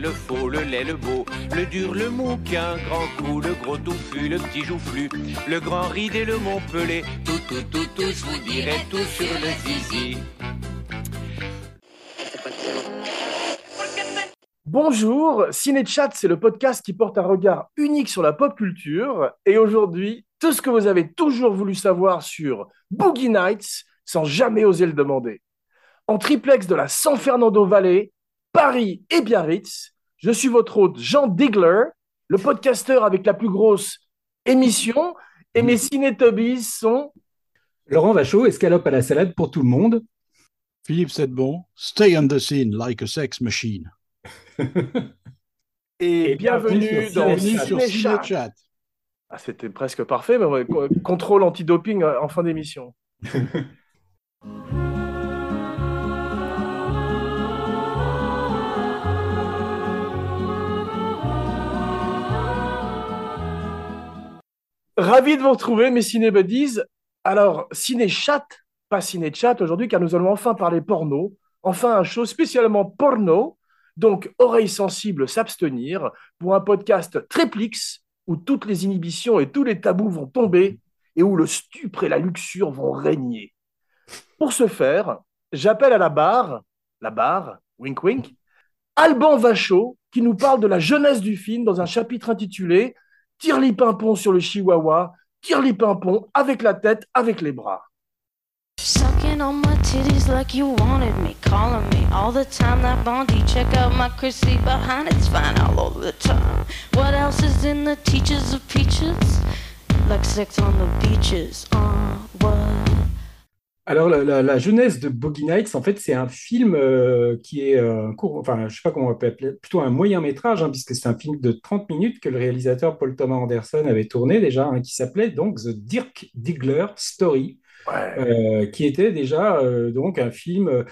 le faux, le laid, le beau, le dur, le mou, qu'un grand coup, le gros touffu, le petit joufflu, le grand ride et le montpelé, tout, tout, tout, tout, je vous dirai tout sur le zizi. Bonjour, Cinéchat, c'est le podcast qui porte un regard unique sur la pop culture. Et aujourd'hui, tout ce que vous avez toujours voulu savoir sur Boogie Nights sans jamais oser le demander. En triplex de la San Fernando Valley, Paris et Biarritz, je suis votre hôte Jean Digler, le podcasteur avec la plus grosse émission. Et mes ciné-tobies sont Laurent Vachaud, escalope à la salade pour tout le monde. Philippe Sedbon, stay on the scene like a sex machine. et, bienvenue, dans Cinéchat. Ah, C'était presque parfait, mais contrôle antidoping en fin d'émission. Ravi de vous retrouver, mes cinébuddies. Alors, ciné-chat, pas ciné-chat aujourd'hui, car nous allons enfin parler porno. Enfin, un show spécialement porno. Donc, oreilles sensibles s'abstenir pour un podcast Triplix où toutes les inhibitions et tous les tabous vont tomber et où le stupre et la luxure vont régner. Pour ce faire, j'appelle à la barre, la barre, wink wink, Alban Vachaud qui nous parle de la jeunesse du film dans un chapitre intitulé Tire-li pimpon sur le chihuahua, tire-li pimpon avec la tête, avec les bras. Sucking on my titties like you wanted me, calling me all the time. That Bondi, check out my Chrissy behind it's fine all over the time. What else is in the teachers of peaches? Like sex on the beaches. Uh, what? Alors, la, la- la jeunesse de Boogie Nights, en fait, c'est un film euh, qui est euh, un court, enfin, je sais pas comment on peut appeler, plutôt un moyen métrage, hein, puisque c'est un film de 30 minutes que le réalisateur Paul Thomas Anderson avait tourné déjà, hein, qui s'appelait donc The Dirk Diggler Story. euh, qui était déjà euh, donc un film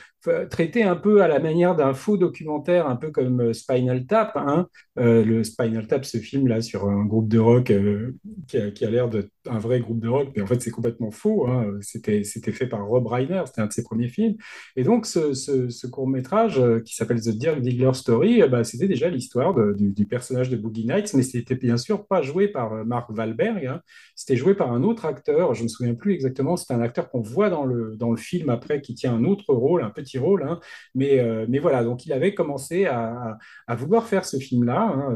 traité un peu à la manière d'un faux documentaire, un peu comme Spinal Tap. hein. Le Spinal Tap, ce film-là sur un groupe de rock qui a, qui a l'air d'être un vrai groupe de rock, mais en fait c'est complètement faux. hein. C'était, c'était fait par Rob Reiner, c'était un de ses premiers films. Et donc ce, ce, ce court-métrage euh, qui s'appelle The Dirk Diggler Story, euh, bah, c'était déjà l'histoire du, du personnage de Boogie Nights, mais c'était bien sûr pas joué par euh, Mark Wahlberg, hein. C'était joué par un autre acteur, je me souviens plus exactement, c'est un acteur qu'on voit dans le, dans le film après, qui tient un autre rôle, un petit rôle, hein. mais, euh, mais voilà, donc il avait commencé à, à- vouloir faire ce film-là.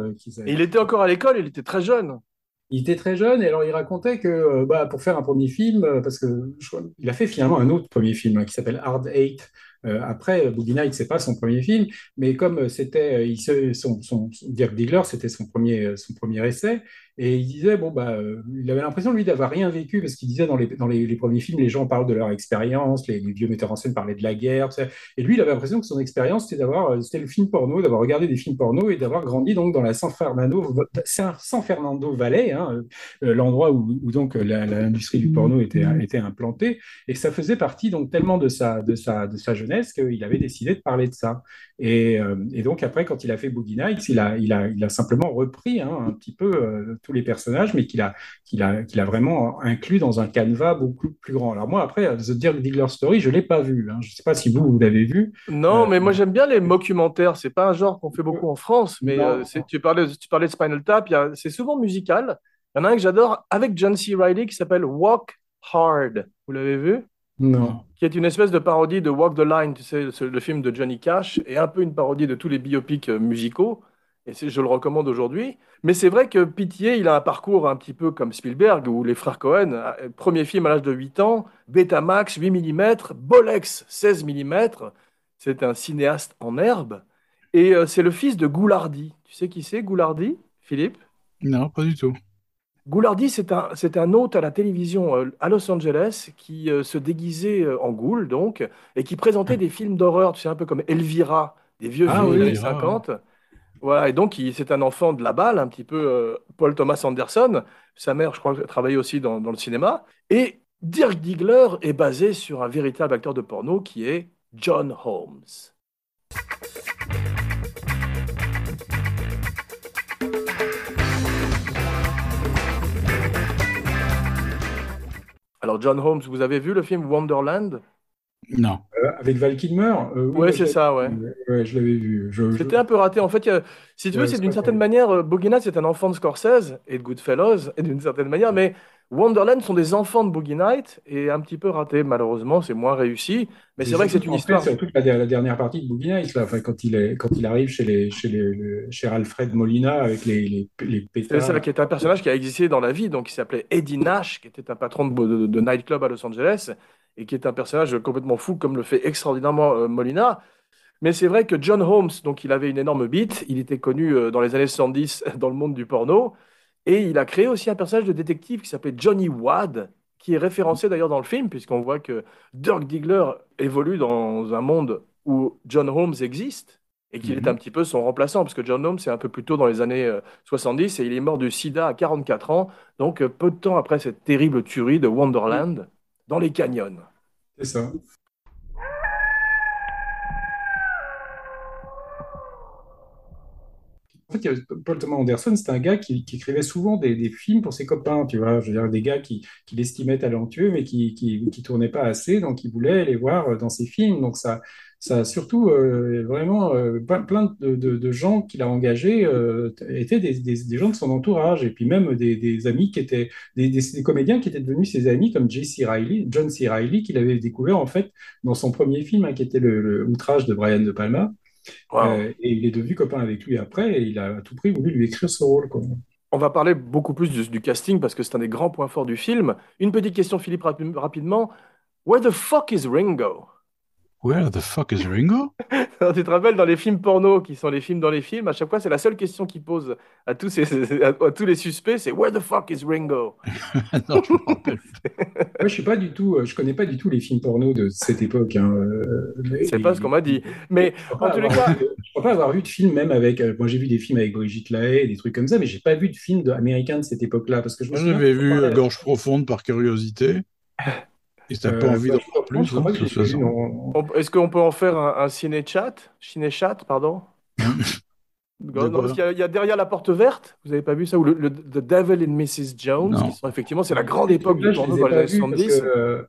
il était encore à l'école, il était très jeune. Il était très jeune et alors il racontait que euh, bah, pour faire un premier film, euh, parce que il a fait finalement un autre premier film hein, qui s'appelle Hard Eight. Euh, après, Boogie Nights, c'est pas son premier film, mais comme c'était, son, son, son- Dirk c'était son premier, son premier essai, et il disait bon bah, euh, il avait l'impression lui d'avoir rien vécu parce qu'il disait dans les dans les, premiers films, les gens parlent de leur expérience, les, vieux metteurs en scène parlaient de la guerre, sais. et lui, il avait l'impression que son expérience c'était d'avoir, euh, c'était le film porno, d'avoir regardé des films porno et d'avoir grandi donc dans la San Fernando, San Fernando Valley, hein, euh, l'endroit où, donc l'industrie du porno était, était implantée, et ça faisait partie donc tellement de sa, de sa, de sa jeunesse qu'il avait décidé de parler de ça. Et, et donc après, quand il a fait Boogie Nights, il a, il a, il a simplement repris hein, un petit peu tous les personnages, mais qu'il a, qu'il a, qu'il a vraiment inclus dans un canevas beaucoup plus grand. Alors moi, après, The Dirk Diggler Story, je l'ai pas vu. hein. Je sais pas si vous, vous l'avez vu. Non, Euh, mais moi j'aime bien les mockumentaires. C'est pas un genre qu'on fait beaucoup en France, mais euh, tu parlais, tu parlais de Spinal Tap. a- C'est souvent musical. Il y en a un que j'adore avec John C. Reilly qui s'appelle Walk Hard. Vous l'avez vu? Non. Qui est une espèce de parodie de Walk the Line, tu sais, le film de Johnny Cash, et un peu une parodie de tous les biopics euh, musicaux. Et je le recommande aujourd'hui. Mais c'est vrai que Pitié, il a un parcours un petit peu comme Spielberg ou les frères Cohen. Euh, Premier film à l'âge de 8 ans, Betamax 8 mm, Bolex 16 mm. C'est un cinéaste en herbe. Et euh, c'est le fils de Goulardi. Tu sais qui c'est, Goulardi, Philippe? Non, pas du tout. Goulardi, c'est un, un hôte à la télévision euh, à Los Angeles qui euh, se déguisait euh, en goule, donc, et qui présentait des films d'horreur, tu sais, un peu comme Elvira, des vieux Ah films oui, des années Elvira, 50. Voilà, et donc, c'est un enfant de la balle, un petit peu euh, Paul Thomas Anderson. Sa mère, je crois, travaillait aussi dans, dans le cinéma. Et Dirk Diggler est basé sur un véritable acteur de porno qui est John Holmes. Alors, John Holmes, vous avez vu le film Wonderland? Non. Euh, avec Val Kilmer euh, Ouais, c'est ça, ouais. Ouais, je l'avais vu. Je- C'était un peu raté. En fait, a- si tu veux, Ouais, c'est d'une certaine manière, euh, Boogie Nights c'est un enfant de Scorsese et de Goodfellas, et d'une certaine manière, mais Wonderland sont des enfants de Boogie Nights et un petit peu ratés, malheureusement, c'est moins réussi. Mais c'est vrai que c'est une histoire. surtout la, la dernière partie de Boogie Nights, là, enfin, quand, il est, quand il arrive chez, les, chez, les, le- chez Alfred Molina avec les, les, les C'est ça qui est un personnage qui a existé dans la vie, donc il s'appelait Eddie Nash, qui était un patron de, de, de nightclub à Los Angeles, et qui est un personnage complètement fou, comme le fait extraordinairement euh, Molina. Mais c'est vrai que John Holmes, donc il avait une énorme bite, il était connu euh, dans les années 70 dans le monde du porno, et il a créé aussi un personnage de détective qui s'appelait Johnny Wad, qui est référencé d'ailleurs dans le film, puisqu'on voit que Dirk Diggler évolue dans un monde où John Holmes existe, et qu'il est Mhm. un petit peu son remplaçant, parce que John Holmes, c'est un peu plus tôt dans les années euh, 70, et il est mort du sida à 44 ans, donc euh, peu de temps après cette terrible tuerie de Wonderland, dans les canyons. C'est ça. Fait, Paul Thomas Anderson, c'était un gars qui, écrivait souvent des, films pour ses copains, tu vois. Je veux dire, des gars qui, qui l'estimaient talentueux, mais qui, qui, qui tournaient pas assez, donc il voulait les voir dans ses films. Donc ça, ça surtout euh, vraiment euh, plein de, de, gens qu'il a engagés euh, étaient des, des, gens de son entourage, et puis même des, amis qui étaient des comédiens qui étaient devenus ses amis, comme J.C. Riley, John C. Riley, qu'il avait découvert en fait dans son premier film, hein, qui était le, le Outrage de Brian De Palma. Wow. Euh, et il est devenu copain avec lui après, et il a à tout prix voulu lui écrire ce rôle. Quoi. On va parler beaucoup plus du, du casting, parce que c'est un des grands points forts du film. Une petite question, Philippe, rapi- rapidement. Where the fuck is Ringo? Where the fuck is Ringo? Tu te rappelles dans les films porno, qui sont les films dans les films, à chaque fois, c'est la seule question qu'ils posent à tous, ces, à, à tous les suspects, c'est Where the fuck is Ringo? non, je me rappelle. Moi, je suis pas du tout, euh, je connais pas du tout les films porno de cette époque. Hein. euh, C'est pas ce qu'on m'a dit. Mais en tous les cas, vu je crois pas avoir vu de film même avec. euh, moi, j'ai vu des films avec Brigitte Lahaie, des trucs comme ça, mais j'ai pas vu de film américain de cette époque-là parce que je j'avais vu Gorge profonde par curiosité. Et t'as pas envie d'en voir je plus, crois hein, pas de que toute j'ai vu, façon. non. on- est-ce qu'on peut en faire un, un ciné-chat? Ciné-chat, pardon? Non, parce qu'il y, a- il y a derrière la porte verte, vous avez pas vu ça, ou le, le- The Devil and Mrs. Jones, Non. qui sont effectivement, c'est la grande époque Là, du je porno les ai dans les pas années vus parce 70. que, euh,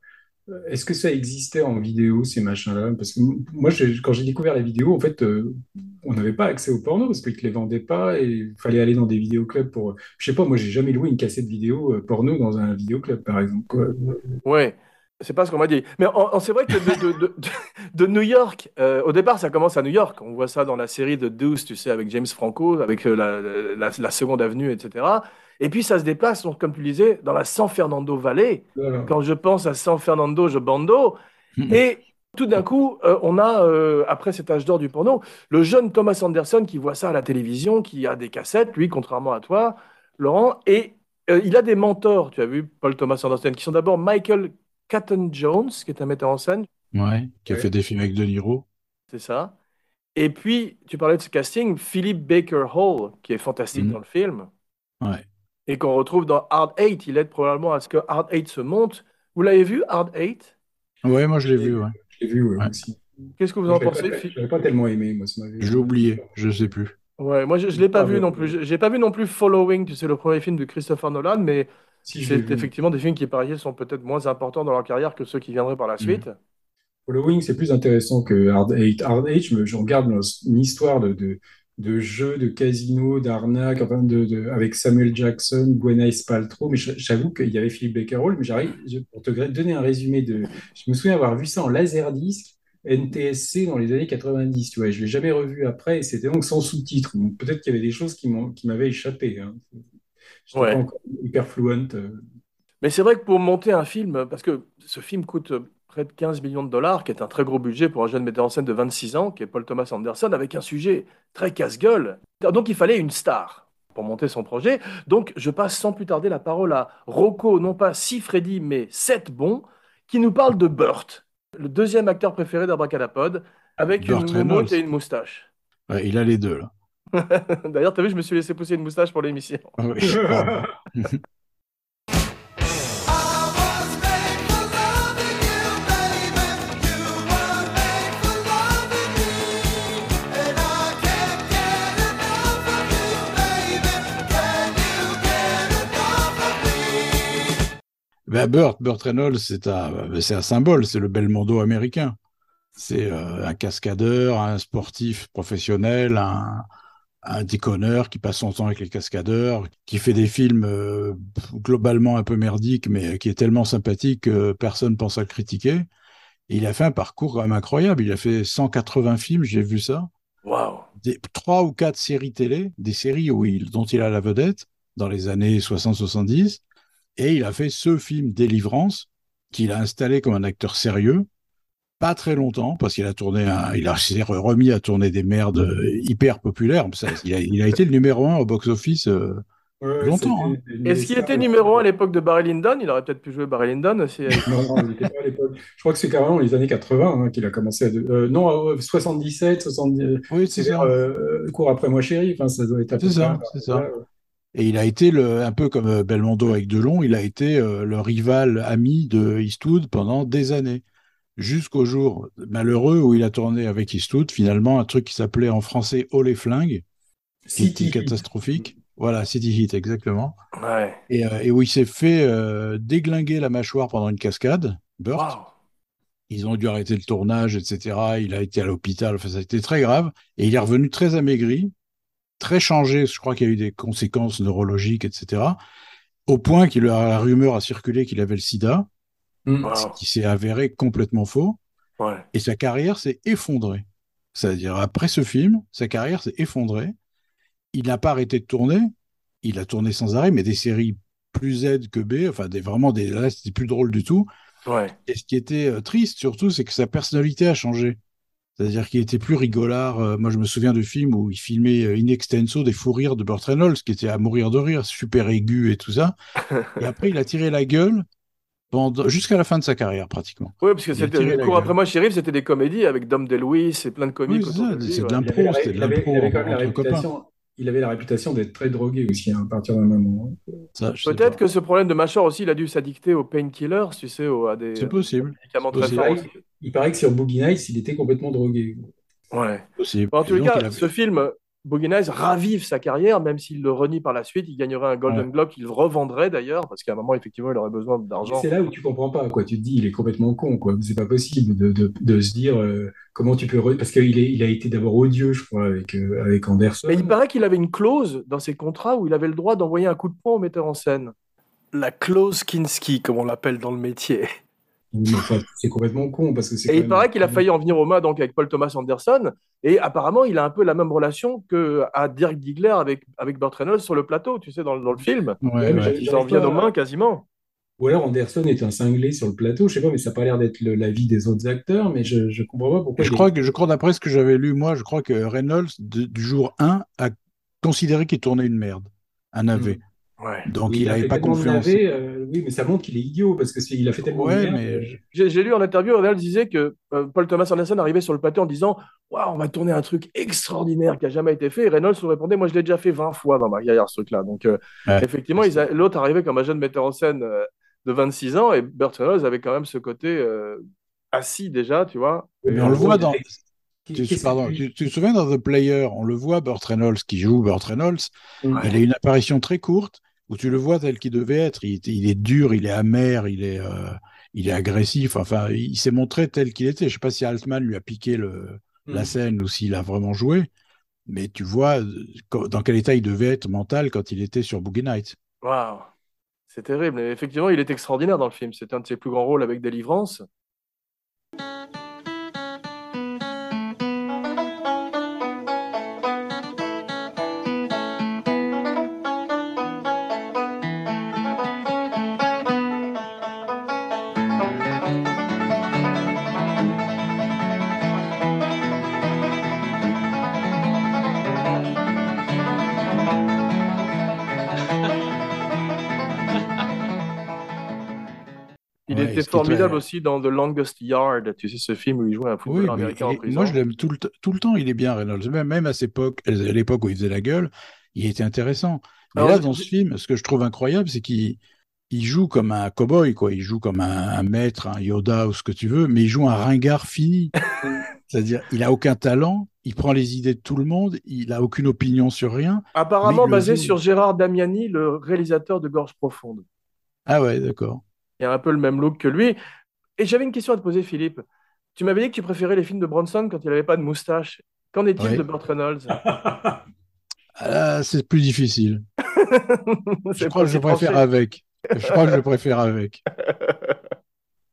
Est-ce que ça existait en vidéo, ces machins-là? Parce que m- moi, j'ai- quand j'ai découvert la vidéo, en fait, euh, on n'avait pas accès au porno parce qu'ils ne les vendaient pas et il fallait aller dans des vidéoclubs pour. Je sais pas, moi, j'ai jamais loué une cassette vidéo euh, porno dans un vidéoclub, par exemple. quoi. Ouais, c'est pas ce qu'on m'a dit. Mais c'est vrai que de, de- de- de New York, euh, au départ, ça commence à New York. On voit ça dans la série de Deuce, tu sais, avec James Franco, avec euh, la, la, la Seconde Avenue, etc. Et puis ça se déplace, donc, comme tu disais, dans la San Fernando Valley. Voilà. Quand je pense à San Fernando, je bando. Mhm. Et tout d'un coup, euh, on a, euh, après cet âge d'or du porno, le jeune Thomas Anderson qui voit ça à la télévision, qui a des cassettes, lui, contrairement à toi, Laurent, et il a des mentors, tu as vu, Paul Thomas Anderson, qui sont d'abord Michael Caton Jones, qui est un metteur en scène, Ouais, qui a Ouais. fait des films avec De Niro. c'est ça. Et puis, tu parlais de ce casting, Philip Baker Hall, qui est fantastique Mhm. dans le film, Ouais. et qu'on retrouve dans Hard Eight. Il aide probablement à ce que Hard Eight se monte. Vous l'avez vu, Hard Eight? Ouais, moi je l'ai vu, ouais. Je l'ai vu ouais, Ouais. aussi. Qu'est-ce que vous en pensez? pas, je l'avais pas tellement aimé, moi, ça l'ai oublié, je sais plus. Ouais, moi je, je l'ai pas Ah, vu non plus. Je- J'ai pas vu non plus Following, tu sais, le premier film de Christopher Nolan, mais Si, c'est effectivement des films qui, par ailleurs, sont peut-être moins importants dans leur carrière que ceux qui viendraient par la suite. Following, c'est plus intéressant que Hard Eight. Hard Eight, je, regarde une histoire de, de, de jeu, de casino, d'arnaque, enfin de, de- avec Samuel Jackson, Gwyneth Paltrow. Mais j'avoue qu'il y avait Philippe Baker Hall, mais j'arrive, pour te donner un résumé de. Je me souviens avoir vu ça en laserdisc, NTSC dans les années 90, tu vois. Je l'ai jamais revu après, et c'était donc sans sous-titres. Donc peut-être qu'il y avait des choses qui m'avaient échappé. Hein. J'étais Ouais. pas encore hyper fluent. euh. Mais c'est vrai que pour monter un film, parce que ce film coûte près de 15 millions de dollars, qui est un très gros budget pour un jeune metteur en scène de 26 ans, qui est Paul Thomas Anderson, avec un sujet très casse-gueule. Donc il fallait une star pour monter son projet. Donc je passe sans plus tarder la parole à Rocco, non pas si Freddy, mais 7 bons, qui nous parle de Burt, le deuxième acteur préféré d'Abracadapod, avec Burt une moumoute et une moustache. Ouais, il a les deux, là. D'ailleurs, tu as vu, je me suis laissé pousser une moustache pour l'émission. Ben, Burt, Burt Reynolds, c'est un, c'est un symbole, c'est le Belmondo américain. C'est euh, un cascadeur, un sportif professionnel, un, un déconneur qui passe son temps avec les cascadeurs, qui fait des films euh, globalement un peu merdiques, mais qui est tellement sympathique que personne pense à le critiquer. Et il a fait un parcours quand même incroyable. Il a fait 180 films, j'ai vu ça. Waouh. Des, trois ou quatre séries télé, des séries où il, dont il a la vedette dans les années 60-70. Et il a fait ce film Délivrance qu'il a installé comme un acteur sérieux pas très longtemps parce qu'il a tourné un, il a s'est remis à tourner des merdes euh, hyper populaires. Ça, il, a, il a été le numéro un au box-office euh, Ouais, Longtemps, mais Est-ce qu'il était numéro un à l'époque de Barry Lyndon? Il aurait peut-être pu jouer Barry Lyndon aussi. Non, non, il était pas à l'époque. Je crois que c'est carrément les années 80 hein, qu'il a commencé à. euh, non, euh, 77, 70. Oui, c'est ça. euh, cours après moi, chérie. Enfin, ça doit être C'est ça, c'est ça. Et il a été le, un peu comme Belmondo avec Delon, il a été euh, le rival ami de Eastwood pendant des années. Jusqu'au jour malheureux où il a tourné avec Eastwood, finalement, un truc qui s'appelait en français Oh les flingues, qui était catastrophique. Voilà, City Heat, exactement. Ouais. Et, euh, et où il s'est fait euh, déglinguer la mâchoire pendant une cascade, Burt. Ils ont dû arrêter le tournage, etc. Il a été à l'hôpital, enfin, ça a été très grave. Et il est revenu très amaigri, très changé. Je crois qu'il y a eu des conséquences neurologiques, etc. Au point qu'il a la rumeur a circulé qu'il avait le sida, Mm. Ce qui s'est avéré complètement faux. Ouais. Et sa carrière s'est effondrée. C'est-à-dire, après ce film, sa carrière s'est effondrée. Il n'a pas arrêté de tourner. Il a tourné sans arrêt, mais des séries plus Z que B, enfin, des, vraiment des, là, c'était plus drôle du tout. Ouais. Et ce qui était euh, triste surtout, c'est que sa personnalité a changé. C'est-à-dire qu'il était plus rigolard. Euh, moi, je me souviens de films où il filmait euh, in extenso des fous rires de Burt Reynolds, qui était à mourir de rire, super aigu et tout ça. Et après, il a tiré la gueule. Jusqu'à la fin de sa carrière, pratiquement. Oui, parce que c'était le cours après moi, Shérif, c'était des comédies avec Dom DeLuise et plein de comiques Oui, c'est de l'impro. Il avait, la- c'était de l'impro il avait la réputation. D'être très drogué aussi hein, à partir d'un moment. Sais Peut-être que ce problème de mâchoire aussi, il a dû s'addicter aux painkillers, tu sais, aux- à des C'est possible. médicaments très possible. forts Il paraît, il paraît que sur Boogie Nights, il était complètement drogué. Ouais. possible. En tous les cas, ce film, Boogie Nights, ravive sa carrière, même s'il le renie par la suite. Il gagnerait un Golden Ouais. Globe qu'il revendrait d'ailleurs, parce qu'à un moment, effectivement, il aurait besoin d'argent. C'est là où tu comprends pas, quoi. Tu te dis, il est complètement con, quoi. C'est pas possible de, de, de se dire euh, comment tu peux. re- Parce qu'il il a été d'abord odieux, je crois, avec, euh, avec Anderson. Mais il paraît qu'il avait une clause dans ses contrats où il avait le droit d'envoyer un coup de poing au metteur en scène. La clause Kinski, comme on l'appelle dans le métier. Enfin, c'est complètement con, parce que c'est Et il même- paraît qu'il a failli en venir aux mains donc avec Paul Thomas Anderson. Et apparemment, il a un peu la même relation que à Dirk Diggler avec, avec Burt Reynolds sur le plateau, tu sais, dans, dans le film. Ouais, Ouais, mais ouais. j'ai- Ils en viennent aux mains quasiment. Ou alors Anderson est un cinglé sur le plateau, je sais pas, mais ça n'a pas l'air d'être l'avis des autres acteurs, mais je, je comprends pas pourquoi. Je crois que, je crois d'après ce que j'avais lu, moi, je crois que Reynolds, de- du jour 1, a considéré qu'il tournait une merde, un navet. Ouais. Donc, Oui, il n'avait pas confiance. euh, oui, mais ça montre qu'il est idiot, parce que il a fait tellement de Ouais, mais J'ai lu en interview, Reynolds disait que euh, Paul Thomas Anderson arrivait sur le plateau en disant Waouh, on va tourner un truc extraordinaire qui a jamais été fait. Et Reynolds lui répondait Moi, je l'ai déjà fait 20 fois dans ma carrière, ce truc-là. Donc, euh, Ouais. effectivement, l'autre arrivait comme un jeune metteur en scène euh, de 26 ans et Burt Reynolds avait quand même ce côté euh, assis déjà, tu vois. Mais on le voit dans. Tu, pardon, tu, tu te souviens dans The Player, on le voit, Burt Reynolds, qui joue Burt Reynolds, Ouais. il a une apparition très courte où tu le vois tel qu'il devait être. Il, est dur, il est amer, il est, euh, il est agressif. Enfin, il s'est montré tel qu'il était. Je sais pas si Altman lui a piqué le, la Mm. scène ou s'il a vraiment joué, mais tu vois euh, dans quel état il devait être mental quand il était sur Boogie Nights. Waouh, c'est terrible. Et effectivement, il est extraordinaire dans le film. C'est un de ses plus grands rôles avec Délivrance. Il Ouais, était formidable très- aussi dans The Longest Yard, tu sais, ce film où il jouait un footballeur américain en prison. moi je l'aime tout le, tout le temps, il est bien Reynolds. Même, même à, à l'époque où il faisait la gueule, il était intéressant. Mais Alors, là, dans ce film, ce que je trouve incroyable, c'est qu'il il joue comme un cow-boy, quoi. Il joue comme un, un maître, un Yoda ou ce que tu veux, mais il joue un ringard fini. C'est-à-dire, il a aucun talent, il prend les idées de tout le monde, il a aucune opinion sur rien. Le basé joue. sur Gérard Damiani, le réalisateur de Gorge Profonde. Ah ouais, d'accord. Il a un peu le même look que lui. Et j'avais une question à te poser, Philippe. Tu m'avais dit que tu préférais les films de Bronson quand il n'avait pas de moustache. Qu'en est-il Oui. de Burt Reynolds? Ah, c'est plus difficile. Je crois que je préfère avec. Je crois que je préfère avec.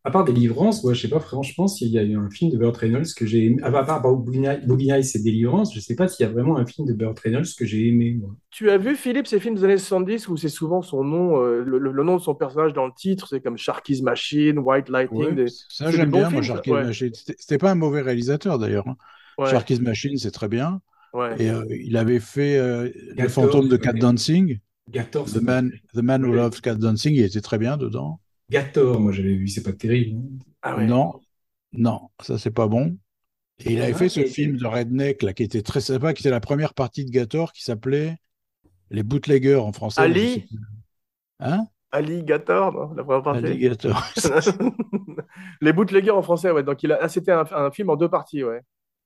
À part Délivrance, ouais, je sais pas franchement s'il y a eu un film de Burt Reynolds que j'ai aimé. Ah, bah, à part Boogie Nights Boogie Nights et Délivrance, je sais pas s'il y a vraiment un film de Burt Reynolds que j'ai aimé. moi. Tu as vu, Philippe, ces films des années 70 où c'est souvent son nom, euh, le, le- le nom de son personnage dans le titre, c'est comme Sharky's Machine, White Lightning. Ouais, des- ça, j'aime bien, moi, films, Sharky's ouais. Machine. C'était pas un mauvais réalisateur, d'ailleurs. hein. Ouais, Sharky's Machine, c'est très bien. ouais. Et euh, il avait fait euh, Le Gator, fantôme de Cat. Dancing. Gator, The Man, The Man Who Ouais. Loves Cat Dancing, il était très bien dedans. Gator, moi j'avais vu, c'est pas terrible. Ah ouais. Non, non, ça c'est pas bon. Et il avait Ah, fait ce film de Redneck là, qui était très sympa, qui était la première partie de Gator, qui s'appelait Les Bootleggers en français. Ali. Hein? Alligator, non, la première partie. Alligator. Les bootleggers en français, ouais. Donc il a, ah, c'était un, un film en deux parties, ouais.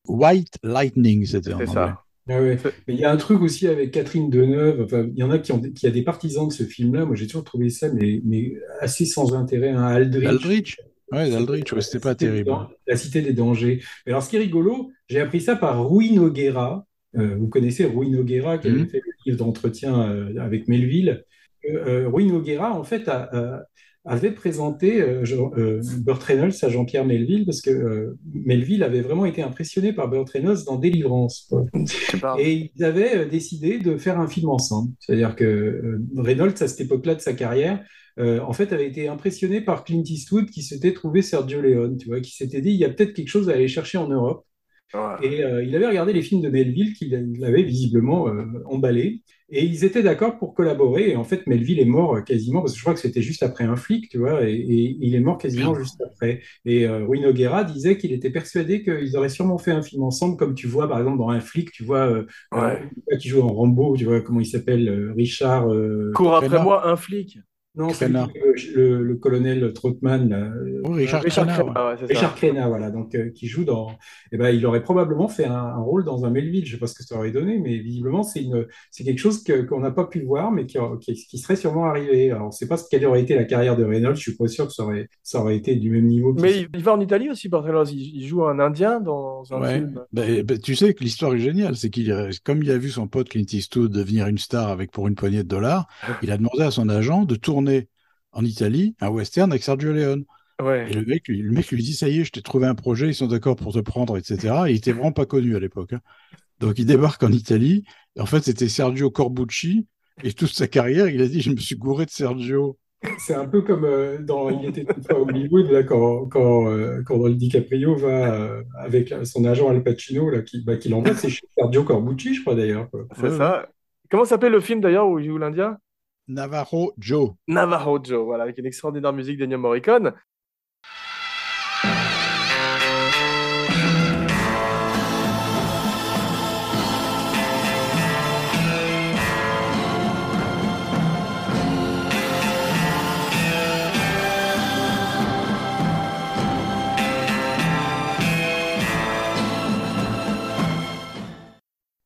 White Lightning, c'était en C'est anglais. ça. Ah ouais. C'est- Mais il y a un truc aussi avec Catherine Deneuve. Enfin, il y en a qui ont, qui a des partisans de ce film-là. Moi, j'ai toujours trouvé ça, mais, mais assez sans intérêt. Un Aldrich. Aldrich Ouais, Aldrich, ouais, c'était pas terrible. La Cité des dangers. Mais alors, ce qui est rigolo, j'ai appris ça par Rui Nogueira. Euh, vous connaissez Rui Nogueira qui avait Mhm. fait le livre d'entretien euh, avec Melville. Euh, euh, Rui Nogueira, en fait, a- a- avait présenté euh, euh, Burt Reynolds à Jean-Pierre Melville parce que euh, Melville avait vraiment été impressionné par Burt Reynolds dans Délivrance. Et ils avaient euh, décidé de faire un film ensemble. C'est-à-dire que Reynolds, à cette époque-là de sa carrière, euh, en fait, avait été impressionné par Clint Eastwood qui s'était trouvé Sergio Leone, tu vois, qui s'était dit, il y a peut-être quelque chose à aller chercher en Europe. Ouais. Et euh, il avait regardé les films de Melville qu'il il avait visiblement euh, emballé. Et ils étaient d'accord pour collaborer. Et en fait, Melville est mort euh, quasiment, parce que je crois que c'était juste après un flic, tu vois, et, et il est mort quasiment Bien. juste après. Et euh, Rui Nogueira disait qu'il était persuadé qu'ils auraient sûrement fait un film ensemble, comme tu vois, par exemple, dans un flic, tu vois, euh, Ouais. euh, qui joue en Rambo, tu vois, comment il s'appelle, euh, Richard. euh, Cours après moi, un flic. Non, c'est Crenna. le, le- le colonel Troutman, là, euh, Oh, Richard Richard Crenna, Crenna, ouais. ouais, c'est ça. Richard Crenna, voilà, donc euh, qui joue dans. Eh ben, il aurait probablement fait un, un rôle dans un Melville. Je sais pas ce que ça aurait donné, mais visiblement c'est une, c'est quelque chose qu'on n'a pas pu voir, mais qui, qui, qui serait sûrement arrivé. Alors, on ne sait pas ce quelle aurait été la carrière de Reynolds. Je suis pas sûr que ça aurait, ça aurait été du même niveau. que Mais il, il va en Italie aussi, Reynolds. Il, il joue un Indien dans un Ouais. film. Ben, ben, tu sais que l'histoire est géniale, c'est qu'il, a- comme il a vu son pote Clint Eastwood devenir une star avec pour une poignée de dollars, il a demandé à son agent de tourner en Italie un western avec Sergio Leone. Ouais. Et le mec, lui, le mec lui dit, ça y est, je t'ai trouvé un projet, ils sont d'accord pour te prendre, etc. Et il était vraiment pas connu à l'époque. hein. Donc il débarque en Italie. Et en fait, c'était Sergio Corbucci. Et toute sa carrière, il a dit, je me suis gouré de Sergio. C'est un peu comme euh, dans Il était une fois Hollywood, là, quand, quand, euh, quand DiCaprio va euh, avec son agent Al Pacino, là, qui, bah, qui l'envoie, c'est Sergio Corbucci, je crois d'ailleurs. quoi. C'est Ouais, ça. Comment s'appelle le film d'ailleurs où il joue l'Indien? Navarro Joe. Navajo Joe, voilà, avec une extraordinaire musique d'Ennio Morricone.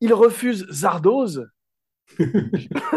Il refuse Zardoz.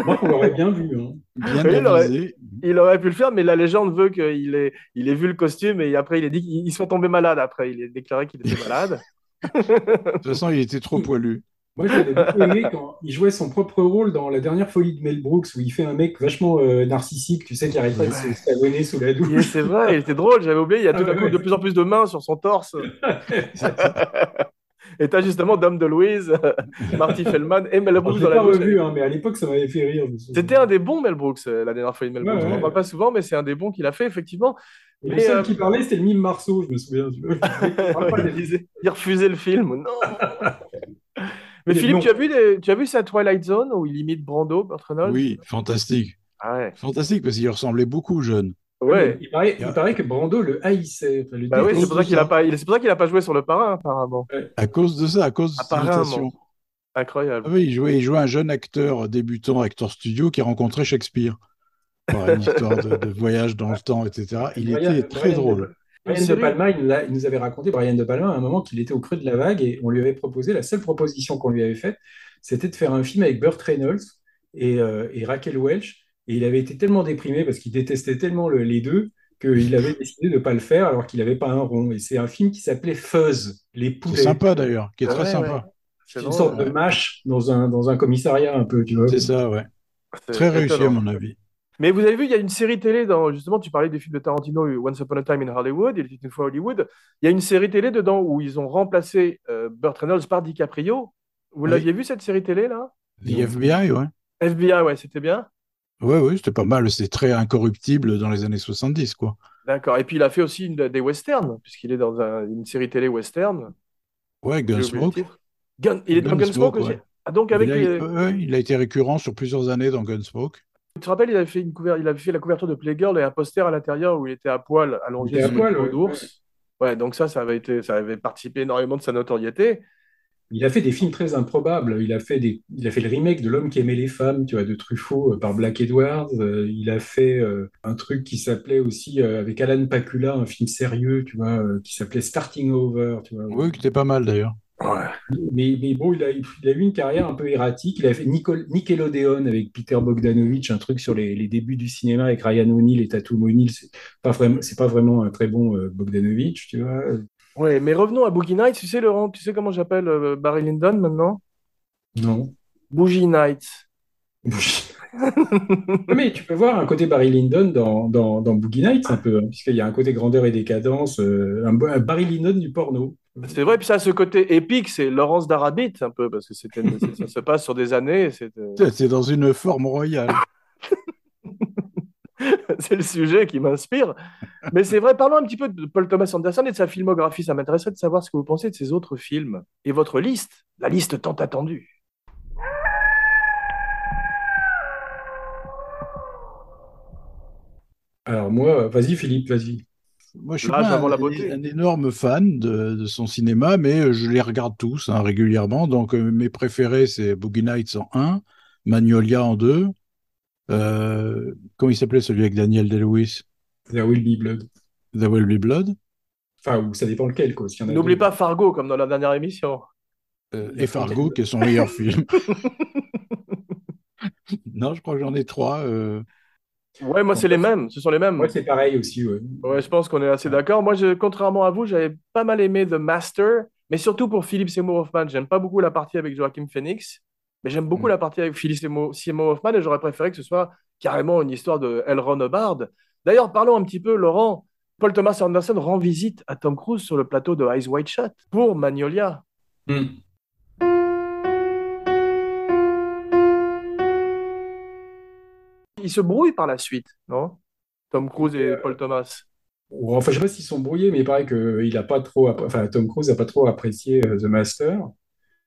Moi, on l'aurait bien vu. hein. Bien Oui, il aurait- avisé. Il aurait pu le faire, mais la légende veut qu'il ait, il ait vu le costume et après il a dit qu'il il soit tombé malade. Après, il a déclaré qu'il était malade. De toute façon, il était trop poilu. Moi, j'avais beaucoup aimé quand il jouait son propre rôle dans la dernière folie de Mel Brooks, où il fait un mec vachement euh, narcissique, tu sais, qui arrête pas de se savonner sous la douche. C'est vrai, il était drôle, j'avais oublié. Il y a tout Ah à coup ouais. de plus en plus de mains sur son torse. Et t'as justement Dame de Louise, Marty Feldman et Mel Brooks je dans l'ai la pas douche. revu, hein, mais à l'époque, ça m'avait fait rire. C'était un des bons Mel Brooks, euh, la dernière folie de Mel Ouais, Brooks. On ouais. n'en parle pas souvent, mais c'est un des bons qu'il a fait, effectivement. Et le Mais, seul euh, qui parlait, c'était le mime Marceau, je me souviens. tu vois. Il refusait le film. Non Mais Philippe, non. tu as, vu des- tu as vu sa Twilight Zone où il imite Brando, Burt Reynolds Oui, fantastique. Ah ouais. Fantastique parce qu'il ressemblait beaucoup jeune. Ouais. Il paraît, il paraît que Brando le haïssait. enfin, Bah oui, c'est pour ça qu'il a pas, il- c'est pour ça qu'il a pas joué sur le parrain, apparemment. À cause de ça, à cause de cette Apparemment. imitation. Incroyable. Ah oui, il jouait, il jouait un jeune acteur débutant, acteur studio, qui rencontrait Shakespeare. Par une histoire de, de voyage dans le temps, etc. Il Brian- était très Brian drôle. De, Brian De. Palma, il, nous a- il nous avait raconté, Brian De Palma, à un moment qu'il était au creux de la vague et on lui avait proposé, la seule proposition qu'on lui avait faite, c'était de faire un film avec Burt Reynolds et, euh, et Raquel Welch. Et il avait été tellement déprimé parce qu'il détestait tellement le- les deux qu'il avait décidé de ne pas le faire alors qu'il n'avait pas un rond. Et c'est un film qui s'appelait Fuzz, les C'est poulets. sympa d'ailleurs, qui est Ah très ouais, sympa. C'est une sorte de mâche dans un, dans un commissariat un peu, tu vois. C'est ça, ouais. C'est Très réussi à mon avis. Mais vous avez vu, il y a une série télé dans, justement, tu parlais des films de Tarantino, Once Upon a Time in Hollywood, il était une fois Hollywood. Il y a une série télé dedans où ils ont remplacé euh, Burt Reynolds par DiCaprio. Vous Oui. l'aviez vu cette série télé là? The FBI, ouais. FBI, ouais, c'était bien. Ouais, ouais, c'était pas mal. C'était très incorruptible dans les années 70, quoi. D'accord. Et puis il a fait aussi une- des westerns, puisqu'il est dans un- une série télé western. Ouais, le Gunsmoke. Gun- il est dans Gunsmoke, aussi. ouais. Ah, donc avec il, a, les- il a été récurrent sur plusieurs années dans Gunsmoke. Tu te rappelles, il avait fait une couver- il avait fait la couverture de Playgirl et un poster à l'intérieur où il était à poil allongé sur peau ouais. d'ours. Ouais, donc ça, ça avait été, ça avait participé énormément de sa notoriété. Il a fait des films très improbables. Il a fait des, il a fait le remake de L'homme qui aimait les femmes, tu vois, de Truffaut euh, par Black Edwards. Euh, il a fait euh, un truc qui s'appelait aussi euh, avec Alan Pakula, un film sérieux, tu vois, euh, qui s'appelait Starting Over, tu vois. Oui, qui était pas mal d'ailleurs. Ouais. Mais, mais bon, il a, il a eu une carrière un peu erratique. Il a fait Nicol- Nickelodeon avec Peter Bogdanovich, un truc sur les, les débuts du cinéma avec Ryan O'Neill et Tatum O'Neill. C'est pas vraiment, c'est pas vraiment un très bon euh, Bogdanovich, tu vois. Ouais, mais revenons à Boogie Nights. Tu sais, Laurent, tu sais comment j'appelle euh, Barry Lyndon maintenant? Non. Boogie Nights. Mais tu peux voir un côté Barry Lyndon dans, dans, dans Boogie Nights un peu, hein, puisqu'il y a un côté grandeur et décadence, euh, un, un Barry Lyndon du porno. C'est vrai, puis ça a ce côté épique, c'est Laurence d'Arabit, un peu, parce que c'était, ça se passe sur des années. Euh, C'est dans une forme royale. c'est le sujet qui m'inspire. Mais c'est vrai, parlons un petit peu de Paul Thomas Anderson et de sa filmographie. Ça m'intéresserait de savoir ce que vous pensez de ses autres films et votre liste, la liste tant attendue. Alors moi, vas-y Philippe, vas-y. Moi, je suis pas un, la beauté. un énorme fan de, de son cinéma, mais euh, je les regarde tous hein, régulièrement. Donc, euh, mes préférés, c'est Boogie Nights en 1, Magnolia en 2. Euh, comment il s'appelait celui avec Daniel Day-Lewis? There Will Be Blood. The Will Be Blood? Enfin, ou ça dépend lequel, quoi. s'il y en a N'oublie deux. pas Fargo, comme dans la dernière émission. euh, et Fargo, qui est son meilleur film. Non, je crois que j'en ai trois. euh. Ouais, moi, c'est les mêmes. Ce sont les mêmes. Moi, c'est pareil aussi, ouais. Ouais, je pense qu'on est assez d'accord. Moi, je, contrairement à vous, j'avais pas mal aimé The Master, mais surtout pour Philip Seymour Hoffman. J'aime pas beaucoup la partie avec Joachim Phoenix, mais j'aime beaucoup Mm. la partie avec Philip Seymour, Hoffman et j'aurais préféré que ce soit carrément une histoire de L. Ron Hubbard. D'ailleurs, parlons un petit peu, Laurent. Paul Thomas Anderson rend visite à Tom Cruise sur le plateau de Eyes Wide Shut pour Magnolia. Hmm. Ils se brouillent par la suite, non? Tom Cruise et Paul Thomas. Enfin, je sais pas s'ils sont brouillés, mais il paraît que il a pas trop, enfin, Tom Cruise n'a pas trop apprécié euh, The Master.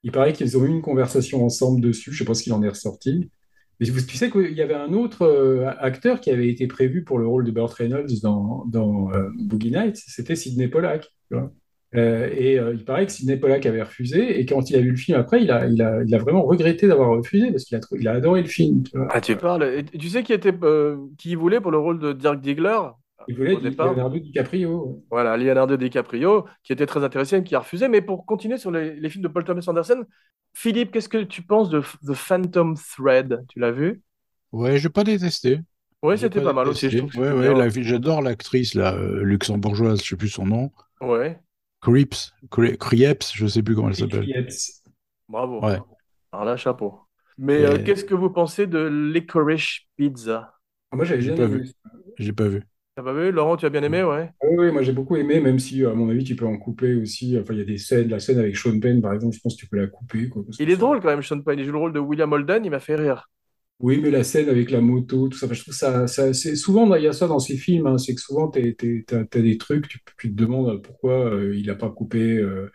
Il paraît qu'ils ont eu une conversation ensemble dessus. Je sais pas ce qu'il en est ressorti. Mais tu sais qu'il y avait un autre euh, acteur qui avait été prévu pour le rôle de Burt Reynolds dans, dans euh, Boogie Nights. C'était Sidney Pollack. Euh, et il paraît que Sidney Pollack avait refusé. Et quand il a vu le film après, il a, vraiment regretté d'avoir refusé parce qu'il a, adoré le film. tu. Ah, tu parles. Et tu sais qui était, qui voulait pour le rôle de Dirk Diggler? Il voulait au départ. Leonardo DiCaprio. Voilà, Leonardo DiCaprio, qui était très intéressé, mais qui a refusé. Mais pour continuer sur les, les films de Paul Thomas Anderson, Philippe, qu'est-ce que tu penses de The Phantom Thread? Tu l'as vu? Ouais, je n'ai pas détesté. Oui, c'était pas mal aussi. Je Ouais, ouais, la- j'adore l'actrice là, euh, luxembourgeoise, je sais plus son nom. Ouais, Creeps, Cre- Crieps, je sais plus comment elle s'appelle. Yates. bravo. Ouais. Alors là, chapeau. Mais euh, Et- qu'est-ce que vous pensez de Licorice Pizza? Ah, Moi, j'avais aimé. vu. J'ai pas vu. T'as pas vu Laurent, tu as bien aimé, ouais Oui, oui, moi j'ai beaucoup aimé, même si à mon avis tu peux en couper aussi. Enfin, il y a des scènes, la scène avec Sean Penn par exemple, je pense que tu peux la couper. Quoi, Il est ça- drôle quand même, Sean Penn. Il joue le rôle de William Holden, il m'a fait rire. Oui, mais la scène avec la moto, tout ça, enfin, je trouve ça, ça c'est souvent il y a ça dans ces films, hein, c'est que souvent t'as, t'as des trucs, tu, tu te demandes pourquoi euh, il a pas coupé. euh,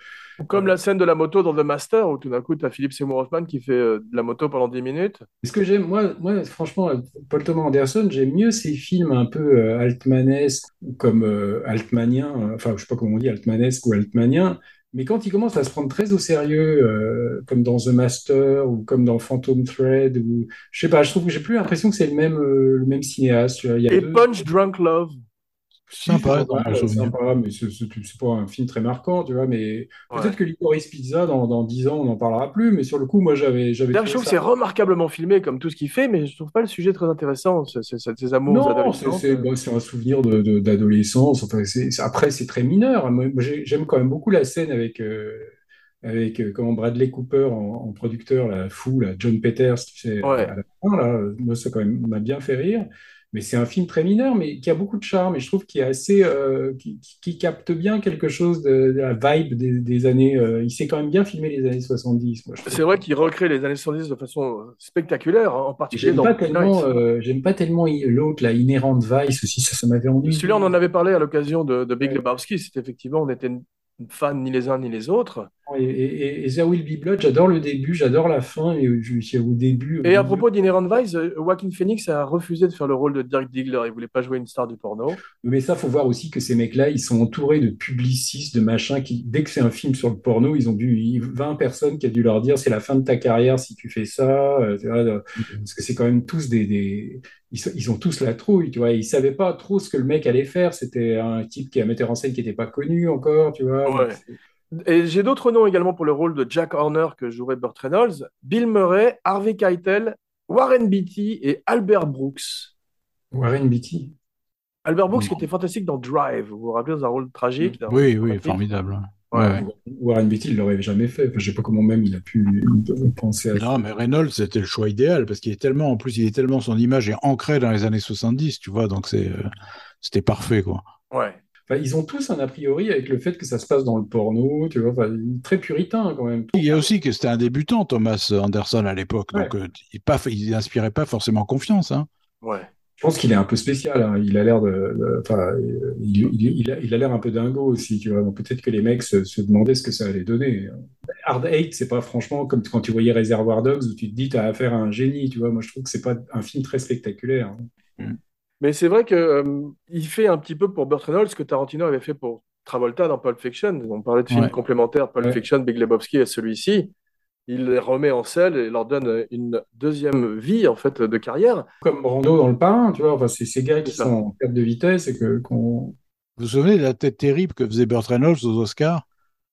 Comme la scène de la moto dans The Master, où tout d'un coup, tu as Philippe Seymour Hoffman qui fait euh, de la moto pendant 10 minutes. Ce que j'aime, moi, moi, franchement, euh, Paul Thomas Anderson, j'aime mieux ces films un peu euh, altmanesques ou comme euh, altmanien, euh, enfin, je sais pas comment on dit, altmanesque ou altmanien, mais quand il commence à se prendre très au sérieux, euh, comme dans The Master ou comme dans Phantom Thread, ou je sais pas, je trouve que j'ai plus l'impression que c'est le même, euh, le même cinéaste. tu vois, Il y a Et deux- Punch Drunk Love. Sympa, sympa, sympa, mais c'est pas un film très marquant, tu vois. Mais Ouais. peut-être que Licorice Pizza, dans, dans 10 ans, on n'en parlera plus. Mais sur le coup, moi, j'avais je trouve que c'est remarquablement filmé comme tout ce qu'il fait, mais je trouve pas le sujet très intéressant, ce- ce- ce- ces amours Non, c'est adolescents. c'est- un souvenir de, de- d'adolescence. Enfin, après, c'est très mineur. J'ai- j'aime quand même beaucoup la scène avec, euh, avec euh, comment Bradley Cooper en, en producteur, la fou, là, John Peters, tu sais, Ouais. à la fin, là. Moi, ça quand même m'a bien fait rire. Mais c'est un film très mineur, mais qui a beaucoup de charme. Et je trouve qu'il est assez, euh, qui, qui- qui capte bien quelque chose de, de la vibe des, des années. euh, il sait quand même bien filmer les années 70. Moi, je trouve. C'est vrai qu'il recrée les années 70 de façon spectaculaire, hein, en particulier dans pas tellement, euh, j'aime pas tellement l'autre, la Inherent Vice aussi. Ça, ça m'avait ennuyé. Celui-là, on en avait parlé à l'occasion de, de Big Ouais. Lebowski. C'est effectivement, on était fans ni les uns ni les autres. Et, et, et There Will Be Blood, j'adore le début, j'adore la fin, et je suis au début. Et à milieu. propos d'Inherent Vice, euh, Joaquin Phoenix a refusé de faire le rôle de Dirk Diggler. Il voulait pas jouer une star du porno. Mais ça, faut voir aussi que ces mecs-là, ils sont entourés de publicistes, de machins, qui, dès que c'est un film sur le porno, ils ont dû, 20 personnes qui a dû leur dire c'est la fin de ta carrière si tu fais ça. euh, tu vois, euh, parce que c'est quand même tous des, des- ils, ont tous la trouille, tu vois. Ils savaient pas trop ce que le mec allait faire. C'était un type qui est un metteur en scène qui n'était pas connu encore, tu vois. Ouais. Et j'ai d'autres noms également pour le rôle de Jack Horner que jouerait Burt Reynolds. Bill Murray, Harvey Keitel, Warren Beatty et Albert Brooks. Warren Beatty. Albert Brooks Non. qui était fantastique dans Drive. Vous vous rappelez dans un rôle tragique Oui, rôle oui, formidable. Ouais. Ouais. Warren Beatty, il l'aurait jamais fait. Enfin, je sais pas comment même il a pu penser à ça. Non, mais Reynolds, c'était le choix idéal parce qu'il est tellement, en plus, il est tellement, son image est ancrée dans les années 70, tu vois, donc c'est, euh, c'était parfait, quoi. Ouais. Enfin, ils ont tous un a priori avec le fait que ça se passe dans le porno, tu vois, enfin, très puritain quand même. Il y a aussi que c'était un débutant, Thomas Anderson, à l'époque, Ouais. donc euh, il pas, il n'inspirait pas forcément confiance, hein. Ouais. Je pense qu'il est un peu spécial. hein. Il a l'air de, de- enfin, il, il- il a, il a l'air un peu dingo aussi, tu vois. Donc peut-être que les mecs se, se demandaient ce que ça allait donner. Hard Eight, c'est pas franchement comme quand tu voyais Reservoir Dogs où tu te dis t'as affaire à un génie, tu vois. Moi, je trouve que c'est pas un film très spectaculaire. hein. Mais c'est vrai que euh, il fait un petit peu pour Burt Reynolds ce que Tarantino avait fait pour Travolta dans Pulp Fiction. On parlait de films Ouais. complémentaires, Pulp Ouais. Fiction, Big Lebowski et celui-ci. Il les remet en selle et leur donne une deuxième vie en fait de carrière. Comme Brando dans Le Parrain, tu vois. Enfin, c'est ces gars qui sont en perte de vitesse et que qu'on. Vous vous souvenez de la tête terrible que faisait Burt Reynolds aux Oscars?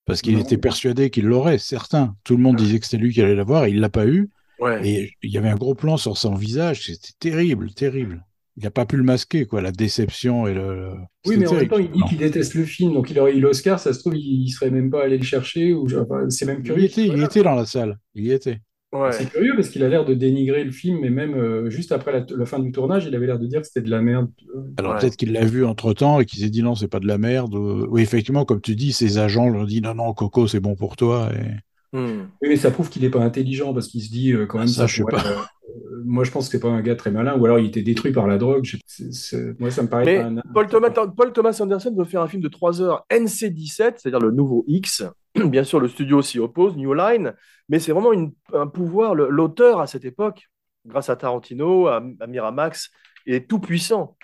Parce qu'il était persuadé qu'il l'aurait, certain. Tout le monde disait que c'était lui qui allait l'avoir, et il l'a pas eu. Ouais. Et il y avait un gros plan sur son visage, c'était terrible, terrible. Il n'a pas pu le masquer, quoi, la déception et le. Oui, mais en même temps, il dit qu'il déteste le film, donc il aurait eu l'Oscar. Ça se trouve, il, il serait même pas allé le chercher. Ou enfin, c'est même Il curieux. était, il y était dans la salle. Il y était. Ouais. C'est curieux parce qu'il a l'air de dénigrer le film, mais même euh, juste après la, la fin du tournage, il avait l'air de dire que c'était de la merde. Alors Ouais. peut-être qu'il l'a vu entre temps et qu'il s'est dit non, c'est pas de la merde. ou- Oui, effectivement, comme tu dis, ses agents lui ont dit non, non, Coco, c'est bon pour toi. Et... Hmm. Oui, mais ça prouve qu'il n'est pas intelligent parce qu'il se dit euh, quand même Ça, je sais pourrait, pas. euh, euh, moi, je pense que c'est pas un gars très malin, ou alors il était détruit par la drogue. Je- moi, ça me paraît Mais pas un. Paul Thomas, Paul Thomas Anderson veut faire un film de 3 heures NC-17, c'est-à-dire le nouveau X. Bien sûr, le studio s'y oppose, New Line, mais c'est vraiment une- un pouvoir. L'auteur à cette époque, grâce à Tarantino, à, à Miramax, est tout puissant.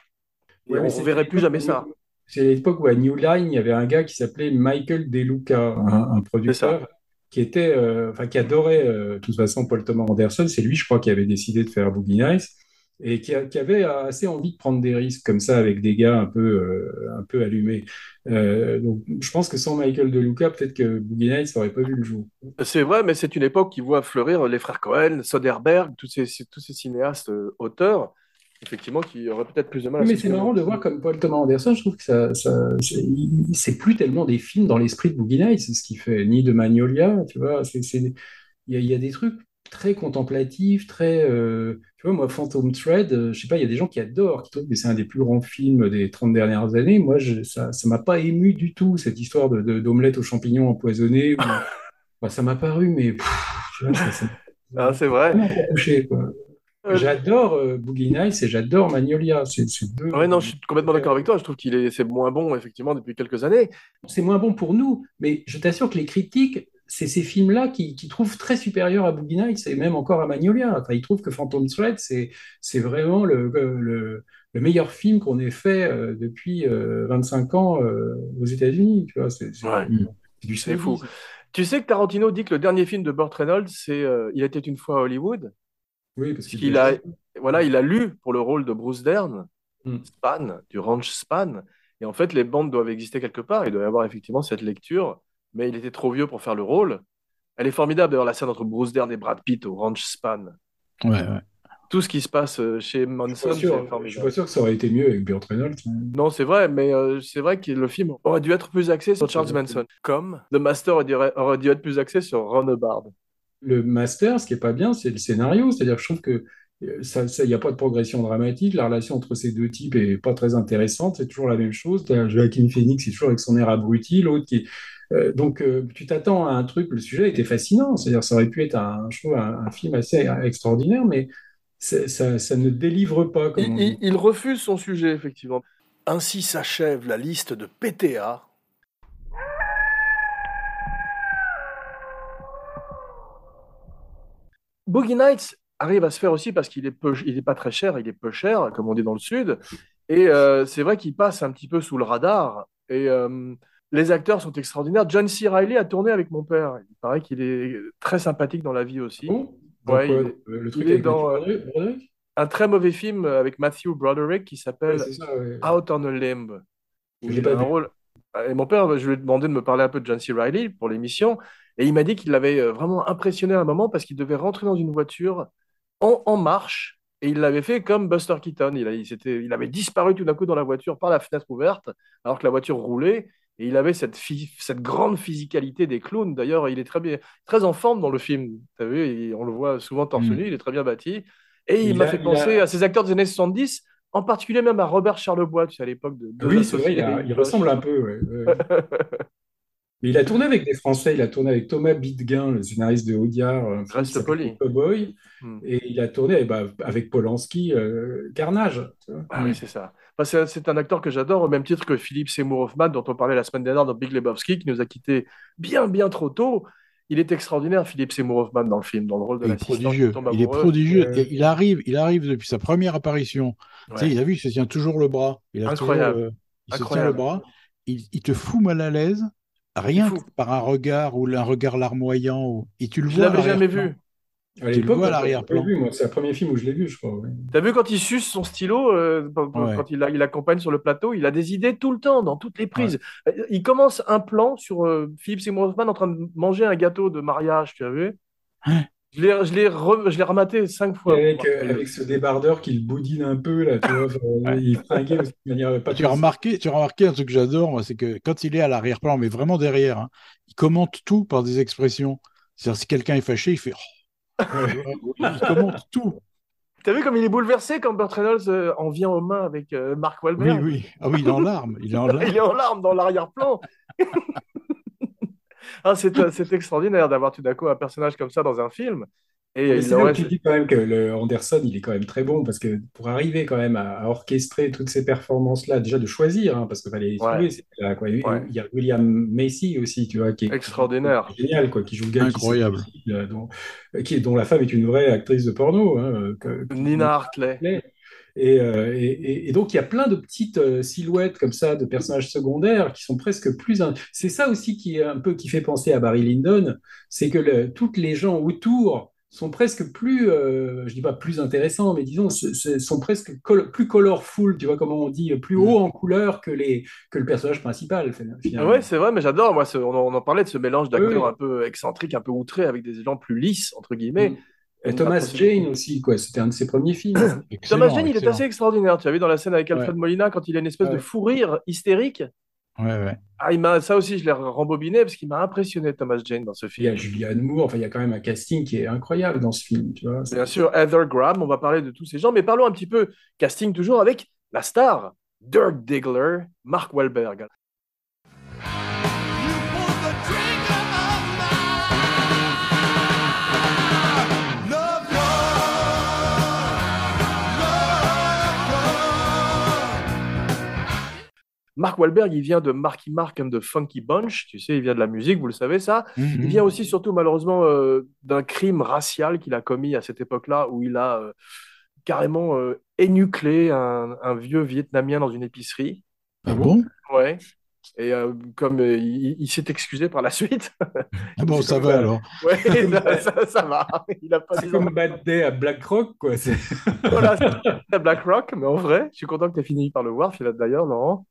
Et Ouais, mais on ne verrait plus jamais ça. C'est l'époque où à New Line, il y avait un gars qui s'appelait Michael De Luca, un, un producteur qui était, euh, qui adorait euh, de toute façon Paul Thomas Anderson. C'est lui, je crois, qui avait décidé de faire Boogie Nights et qui, avait assez envie de prendre des risques comme ça avec des gars un peu, euh, un peu allumés. Donc, je pense que sans Michael De Luca, peut-être que Boogie Nights n'aurait pas vu le jour. C'est vrai, mais c'est une époque qui voit fleurir les frères Cohen, Soderbergh, tous ces, tous ces cinéastes auteurs, effectivement, qui auraient peut-être plus de mal à mais c'est marrant de voir comme Paul Thomas Anderson, je trouve que ça, ça, c'est plus tellement des films dans l'esprit de Boogie Nights, ce qu'il fait, ni de Magnolia, tu vois, il y y a des trucs très contemplatifs, très, euh, tu vois, moi, Phantom Thread, euh, je sais pas, il y a des gens qui adorent, qui trouvent que c'est un des plus grands films des 30 dernières années, moi, je, ça, ça m'a pas ému du tout, cette histoire de, d'omelette aux champignons empoisonnés, où- Enfin, ça m'a paru, mais, pff, tu vois, ça, ça Ah, c'est vrai. touché, quoi. Euh, J'adore euh, Boogie Nights et j'adore Magnolia, c'est, deux... Ouais, non, je suis complètement d'accord avec toi. Je trouve qu'il est, c'est moins bon, effectivement, depuis quelques années. c'est moins bon pour nous, mais je t'assure que les critiques, c'est ces films-là qui, qui trouvent très supérieurs à Boogie Nights et même encore à Magnolia. Enfin, ils trouvent que Phantom Thread, c'est, c'est vraiment le, le, le meilleur film qu'on ait fait euh, depuis euh, 25 ans euh, aux États-Unis. Tu vois, c'est, Ouais. fou. Tu sais que Tarantino dit que le dernier film de Burt Reynolds, c'est euh, Il était une fois à Hollywood. Oui, parce qu'il Il a, voilà, il a lu pour le rôle de Bruce Dern, Mm. Span, du ranch Span, Et en fait, les bandes doivent exister quelque part. Il doit y avoir effectivement cette lecture, mais il était trop vieux pour faire le rôle. Elle est formidable d'ailleurs la scène entre Bruce Dern et Brad Pitt au Ranch Span. Ouais, ouais. Tout ce qui se passe euh, chez Manson, c'est sûr, je suis formidable. pas sûr que ça aurait été mieux avec Burt Reynolds. Non, c'est vrai, mais euh, c'est vrai que le film aurait dû être plus axé sur Charles Manson. Comme The Master aurait dû, aurait dû être plus axé sur Ron Hubbard. Le master, ce qui est pas bien, c'est le scénario. C'est-à-dire que je trouve que euh, ça, il n'y a pas de progression dramatique. La relation entre ces deux types est pas très intéressante. C'est toujours la même chose. Joaquin Phoenix, c'est toujours avec son air abruti. L'autre qui, euh, donc euh, tu t'attends à un truc. Le sujet était fascinant. C'est-à-dire, ça aurait pu être un, je trouve, un, un film assez extraordinaire, mais ça, ça ne délivre pas. Comme Il, on il- dit. il refuse son sujet, effectivement. Ainsi s'achève la liste de PTA. Boogie Nights arrive à se faire aussi parce qu'il est peu, il est pas très cher, il est peu cher, comme on dit dans le sud. Et euh, c'est vrai qu'il passe un petit peu sous le radar. Et euh, les acteurs sont extraordinaires. John C. Reilly a tourné avec mon père. Il paraît qu'il est très sympathique dans la vie aussi. Ouais, quoi, il euh, le truc il est dans, euh, Broderick- Un très mauvais film avec Matthew Broderick qui s'appelle ouais. Out on a Limb. Il a un vu. rôle. Et mon père, je lui ai demandé de me parler un peu de John C. Reilly pour l'émission, et il m'a dit qu'il l'avait euh, vraiment impressionné à un moment parce qu'il devait rentrer dans une voiture en, en marche, et il l'avait fait comme Buster Keaton. Il, a- il, s'était- il avait disparu tout d'un coup dans la voiture par la fenêtre ouverte, alors que la voiture roulait, et il avait cette, grande physicalité des clowns. D'ailleurs, il est très bien, très en forme dans le film. Vu, il- on le voit souvent torse Mm. nu, il est très bien bâti. Et il, Il m'a fait penser a- à ces acteurs des années 70, en particulier même à Robert Charlebois, tu sais, à l'époque de, de Oui, c'est vrai, il, a- ressemble un peu. ouais, ouais. Mais il a tourné avec des Français, il a tourné avec Thomas Bidguin, le scénariste de Audiard, qui Reste poli. Cowboy, Hmm. et il a tourné avec, bah, avec Polanski, euh, Carnage. Ah oui, c'est ça. Enfin, c'est un acteur que j'adore, au même titre que Philippe Seymour Hoffman, dont on parlait la semaine dernière dans Big Lebowski, qui nous a quittés bien, bien trop tôt. Il est extraordinaire, Philippe Seymour Hoffman, dans le film, dans le rôle de Il est l'assistant prodigieux. Il est prodigieux. Il arrive, il arrive depuis sa première apparition. Tu sais, il a vu, il se tient toujours le bras. Il a Incroyable. toujours, euh, il se tient Incroyable. le bras. Il, il te fout mal à l'aise, rien que par un regard ou un regard larmoyant. ou- Et tu le Je vois. à l'avais jamais vu. À le l'époque, vois à l'arrière-plan. c'est le premier film où je l'ai vu, je crois. ouais. T'as vu quand il suce son stylo, euh, quand, Ouais. quand il, a- il accompagne sur le plateau, il a des idées tout le temps, dans toutes les prises. Euh, Il commence un plan sur euh, Philippe Seymour Hoffman en train de manger un gâteau de mariage, tu as vu? Ouais. Je l'ai re- rematé cinq fois. avec, euh, avec ce débardeur qui le boudine un peu, là, tu vois, il fringuait de manière pas Tu as remarqué, tu as remarqué un truc que j'adore, c'est que quand il est à l'arrière-plan, mais vraiment derrière, hein, il commente tout par des expressions. C'est-à-dire, si quelqu'un est fâché, il fait. Oh. Il commente tout. T'as vu comme il est bouleversé quand Burt Reynolds euh, en vient aux mains avec euh, Mark Oui, Wahlberg? oui. Ah oui, il est en larmes. Il est en larmes. Il est en larmes dans l'arrière-plan. Ah, c'est euh, c'est extraordinaire d'avoir tout d'un coup un personnage comme ça dans un film. Et c'est là aurait- où tu dis quand même que le Anderson, il est quand même très bon parce que pour arriver quand même à, à orchestrer toutes ces performances-là, déjà de choisir, hein, parce qu'il fallait les Ouais. trouver. c'est là, quoi. Il Ouais. il y a William Macy aussi, tu vois, qui est Extraordinaire. qui est génial, quoi, qui joue le gars Incroyable. euh, dont, qui est, dont la femme est une vraie actrice de porno. hein, euh, que- Nina Hartley. Et, euh, et, donc, il y a plein de petites euh, silhouettes comme ça de personnages secondaires qui sont presque plus. in- C'est ça aussi qui est un peu qui fait penser à Barry Lyndon, c'est que le- toutes les gens autour sont presque plus, euh, je dis pas plus intéressants, mais disons, sont presque col- plus colorful, tu vois comment on dit, plus haut en couleur que, les, que le personnage principal, finalement. Ouais, c'est vrai, mais j'adore. Moi, ce- on, en- parlait de ce mélange d'acteurs Oui, oui. un peu excentriques, un peu outrés, avec des gens plus lisses, entre guillemets. Et Thomas Jane aussi, quoi. C'était un de ses premiers films. Thomas Jane, il est assez extraordinaire. Tu as vu dans la scène avec Alfred Ouais. Molina, quand il a une espèce de fou rire hystérique? Ouais, ouais. Ah, il m'a, ça aussi, je l'ai rembobiné parce qu'il m'a impressionné, Thomas Jane, dans ce Il y a film. Julianne Moore, enfin, il y a quand même un casting qui est incroyable dans ce film, tu vois. Bien sûr, Heather Graham, on va parler de tous ces gens, mais parlons un petit peu casting toujours avec la star, Dirk Diggler, Mark Wahlberg. Mark Wahlberg, il vient de Marky Mark and the Funky Bunch, tu sais, il vient de la musique, vous le savez ça. Il Mhm. vient aussi surtout malheureusement euh, d'un crime racial qu'il a commis à cette époque-là où il a euh, carrément euh, énuclé un, un vieux Vietnamien dans une épicerie. Ah bon? Ouais. Et euh, comme euh, il, il s'est excusé par la suite, Ah bon, ça va alors? ouais, ça, ça- ça va. Il a pas C'est comme Bad Day à Black Rock, quoi. C'est- voilà, c'est Black Rock, mais en vrai, je suis content que tu aies fini par le voir, d'ailleurs, Laurent.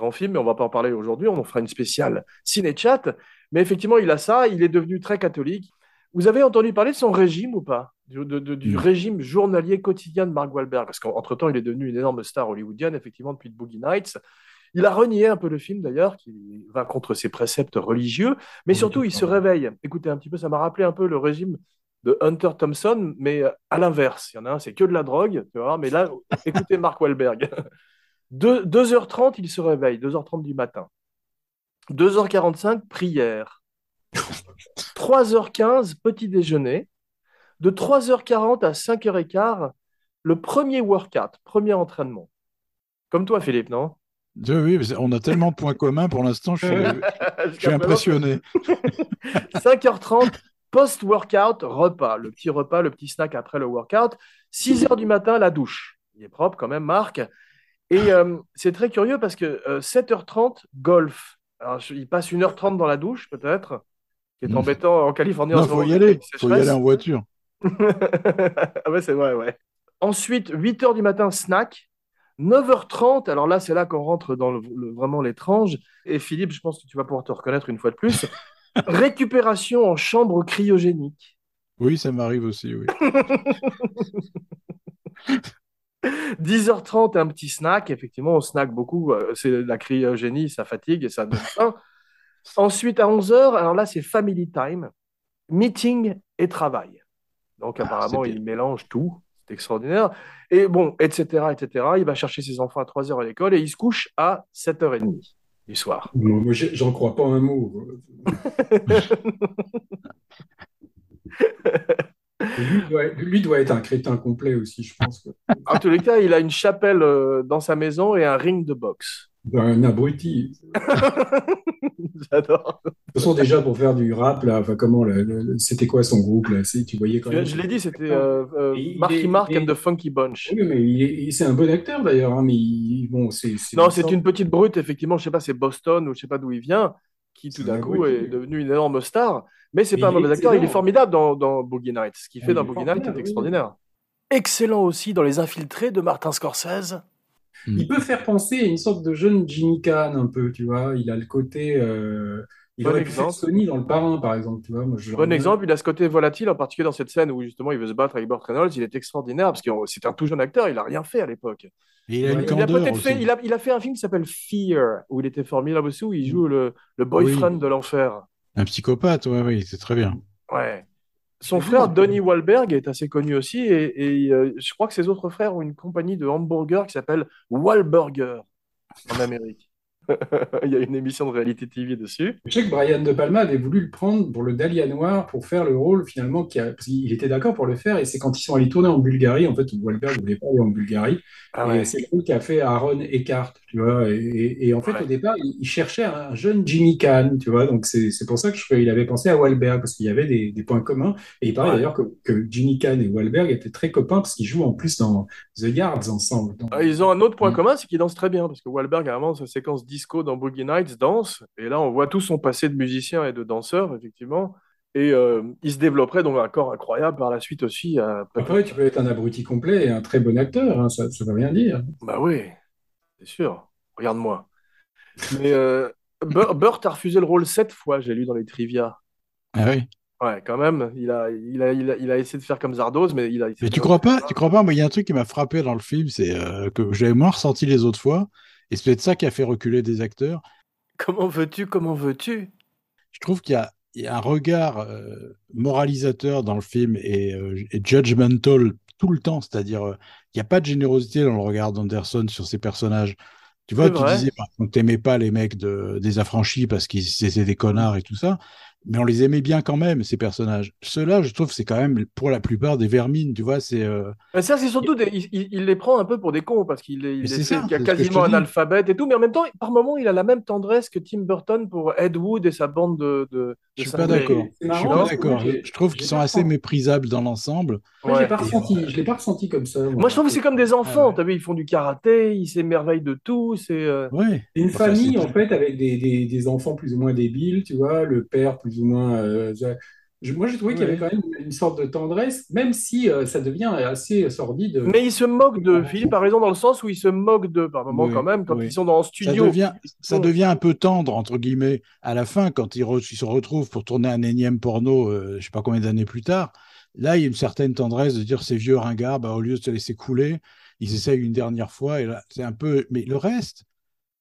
Grand film, mais on va pas en parler aujourd'hui. On en fera une spéciale ciné-chat. Mais effectivement, il a ça. Il est devenu très catholique. Vous avez entendu parler de son régime ou pas? Du, de- de- du Non. régime journalier quotidien de Mark Wahlberg? Parce qu'entre-temps, il est devenu une énorme star hollywoodienne, effectivement, depuis Boogie Nights. Il a renié un peu le film, d'ailleurs, qui va contre ses préceptes religieux. Mais Oui, surtout, il se réveille. Écoutez un petit peu, ça m'a rappelé un peu le régime de Hunter Thompson, mais euh, à l'inverse. Il y en a un, c'est que de la drogue, tu vois. Mais là, écoutez Mark Wahlberg. Deux- 2h30, il se réveille, 2h30 du matin. 2h45, prière. 3h15, petit déjeuner. De 3h40 à 5h15, le premier workout, premier entraînement. Comme toi, Philippe, non? Oui, oui, on a tellement de points communs pour l'instant, je suis, je suis impressionné. 5h30, post-workout, repas. Le petit repas, le petit snack après le workout. 6h du matin, la douche. Il est propre quand même, Marc. Et euh, c'est très curieux parce que euh, 7h30, golf. Alors, je- il passe 1h30 dans la douche, peut-être, qui est embêtant en Californie. ce faut y aller, faut y aller en voiture. ah ouais, c'est vrai, ouais. Ensuite, 8h du matin, snack. 9h30, alors là, c'est là qu'on rentre dans le- le- vraiment l'étrange. Et Philippe, je pense que tu vas pouvoir te reconnaître une fois de plus. Récupération en chambre cryogénique. Oui, ça m'arrive aussi, oui. 10h30, un petit snack. Effectivement, on snack beaucoup. Euh, C'est la cryogénie, ça fatigue et ça donne faim. Ensuite, à 11h, alors là, c'est family time, meeting et travail. Donc, Ah, apparemment, il mélange tout. C'est extraordinaire. Et bon, etc., etc. Il va chercher ses enfants à 3h à l'école et il se couche à 7h30 du soir. Moi, j'en crois pas un mot. Lui doit, lui doit être un crétin complet aussi, je pense. En tous les cas, il a une chapelle euh, dans sa maison et un ring de boxe. Un abruti. J'adore. De toute façon, déjà pour faire du rap, là, enfin, comment, c'était quoi son groupe là? C'est- Tu voyais quand Je, même. je l'ai dit, c'était euh, euh, Marky est- Mark and the Funky Bunch. Oui, mais il est- c'est un bon acteur d'ailleurs, hein, mais il- bon, c'est. Non, c'est une petite brute, effectivement, je sais pas, c'est Boston ou je sais pas d'où il vient, qui tout C'est d'un un coup abruti. est devenu une énorme star. Mais c'est pas un mauvais acteur, il est formidable dans, dans Boogie Nights. Ce qu'il fait dans Boogie Nights est extraordinaire. Excellent aussi dans Les Infiltrés de Martin Scorsese. Il peut faire penser à une sorte de jeune Jimmy Caan un peu, tu vois. Il a le côté. euh, Il Bon aurait pu faire exemple. Sony dans Le Parrain, par exemple, tu vois. Moi, je Bon l'aurais- exemple, il a ce côté volatile, en particulier dans cette scène où justement il veut se battre avec Burt Reynolds. Il est extraordinaire parce que c'est un tout jeune acteur, il a rien fait à l'époque. Il a il peut-être fait, il a, il a fait un film qui s'appelle Fear, où il était formidable aussi, où il joue le, le boyfriend de l'enfer. Un psychopathe, oui, oui, c'est très bien. Ouais. Son frère. Donnie Wahlberg est assez connu aussi et, et, euh, je crois que ses autres frères ont une compagnie de hamburgers qui s'appelle Wahlburger en Amérique. Il y a une émission de réalité TV dessus. Je sais que Brian De Palma avait voulu le prendre pour le Dahlia Noir pour faire le rôle finalement qui a... parce qu'il était d'accord pour le faire et c'est quand ils sont allés tourner en Bulgarie en fait Wahlberg ne voulait pas aller en Bulgarie Ah et c'est le rôle qu'a fait Aaron Eckhart tu vois et, en fait Ouais. au départ il, cherchait un jeune Jimmy Caan tu vois donc c'est pour ça que je, il avait pensé à Wahlberg parce qu'il y avait des, des points communs et il paraît Ouais. d'ailleurs que, que Jimmy et Wahlberg étaient très copains parce qu'ils jouent en plus dans The Yards ensemble Donc, Ah, Ils ont un autre point Mm. commun, c'est qu'ils dansent très bien parce que Wahlberg a vraiment sa séquence disco dans Boogie Nights danse et là on voit tout son passé de musicien et de danseur effectivement. Et euh, il se développerait donc un corps incroyable par la suite aussi. à- après tu peux être un abruti complet et un très bon acteur hein, ça ça veut rien dire Bah oui, c'est sûr. Regarde-moi. Mais euh, Bur- Burt a refusé le rôle sept fois, j'ai lu dans les trivia. Ah oui. Ouais, quand même. Il a, il a, il a, il a essayé de faire comme Zardoz, mais il a. Mais tu crois pas, tu crois pas, moi, il y a un truc qui m'a frappé dans le film, c'est euh, que j'avais moins ressenti les autres fois, et c'est peut-être ça qui a fait reculer des acteurs. Comment veux-tu, comment veux-tu? Je trouve qu'il y a, il y a un regard euh, moralisateur dans le film et, euh, et judgmental tout le temps, c'est-à-dire euh, il n'y a pas de générosité dans le regard d'Anderson sur ses personnages. Tu vois, tu disais par exemple, t'aimais pas les mecs de, des affranchis parce qu'ils étaient des connards et tout ça, mais on les aimait bien quand même, ces personnages. Ceux-là, je trouve, c'est quand même pour la plupart des vermines, tu vois, c'est... euh, Mais ça, c'est surtout. Des, il, il- il les prend un peu pour des cons parce qu'il est, il est ça, qu'il a je quasiment un alphabet et tout, mais en même temps, par moment, il a la même tendresse que Tim Burton pour Ed Wood et sa bande de. de, Je suis pas d'accord. Je suis pas d'accord. Je trouve qu'ils sont assez méprisables dans l'ensemble. Ouais. pas ressenti, je l'ai pas ressenti comme ça. moi. Moi, je trouve que c'est comme des enfants. Ouais. T'as vu, ils font du karaté, ils s'émerveillent de tout. C'est. euh, une Enfin, famille, en fait, avec des, des, des enfants plus ou moins débiles, tu vois, le père plus ou moins. euh, Je- moi, j'ai trouvé qu'il y avait quand même une sorte de tendresse, même si euh, ça devient assez sordide. Mais il se moque de. Philippe a raison dans le sens où il se moque de, par moment Oui, quand même, quand oui. ils sont dans le Ça studio. devient, ça devient un peu tendre, entre guillemets, à la fin, quand ils, re- ils se retrouvent pour tourner un énième porno, euh, je sais pas combien d'années plus tard. Là, il y a une certaine tendresse de dire ces vieux ringards, bah, au lieu de se laisser couler, ils essayent une dernière fois. Et là, c'est un peu. Mais le reste,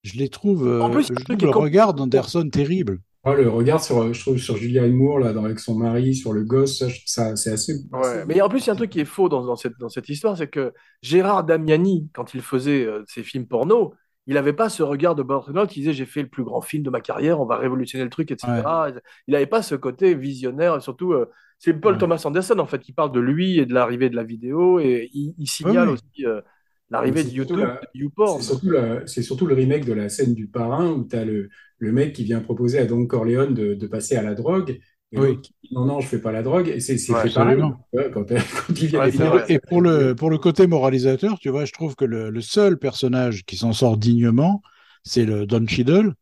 je les trouve. euh, En plus, je trouve le regard d'Anderson terrible. Le regard sur, je trouve, sur Julianne Moore, là, dans- avec son mari, sur le gosse, ça, c'est assez. Ouais, mais en plus, il y a un truc qui est faux dans, dans cette, dans cette histoire, c'est que Gérard Damiani, quand il faisait euh, ses films porno, il n'avait pas ce regard de Burt Reynolds qui disait j'ai fait le plus grand film de ma carrière, on va révolutionner le truc, etc. Il n'avait pas ce côté visionnaire, et surtout, euh, c'est Paul Ouais. Thomas Anderson en fait qui parle de lui et de l'arrivée de la vidéo, et il, il signale aussi euh, l'arrivée de YouTube, la- de YouPorn. C'est surtout, la- surtout le remake de la scène du parrain où tu as le, le mec qui vient proposer à Don Corleone de, de passer à la drogue. Et Oui. l'autre qui dit non, non, je fais pas la drogue. Et c'est c'est Ouais, pareil. Quand, quand il vient Ouais, les c'est faire- vrai. Et pour le, pour le côté moralisateur, tu vois, je trouve que le, le seul personnage qui s'en sort dignement, c'est le Don Cheadle,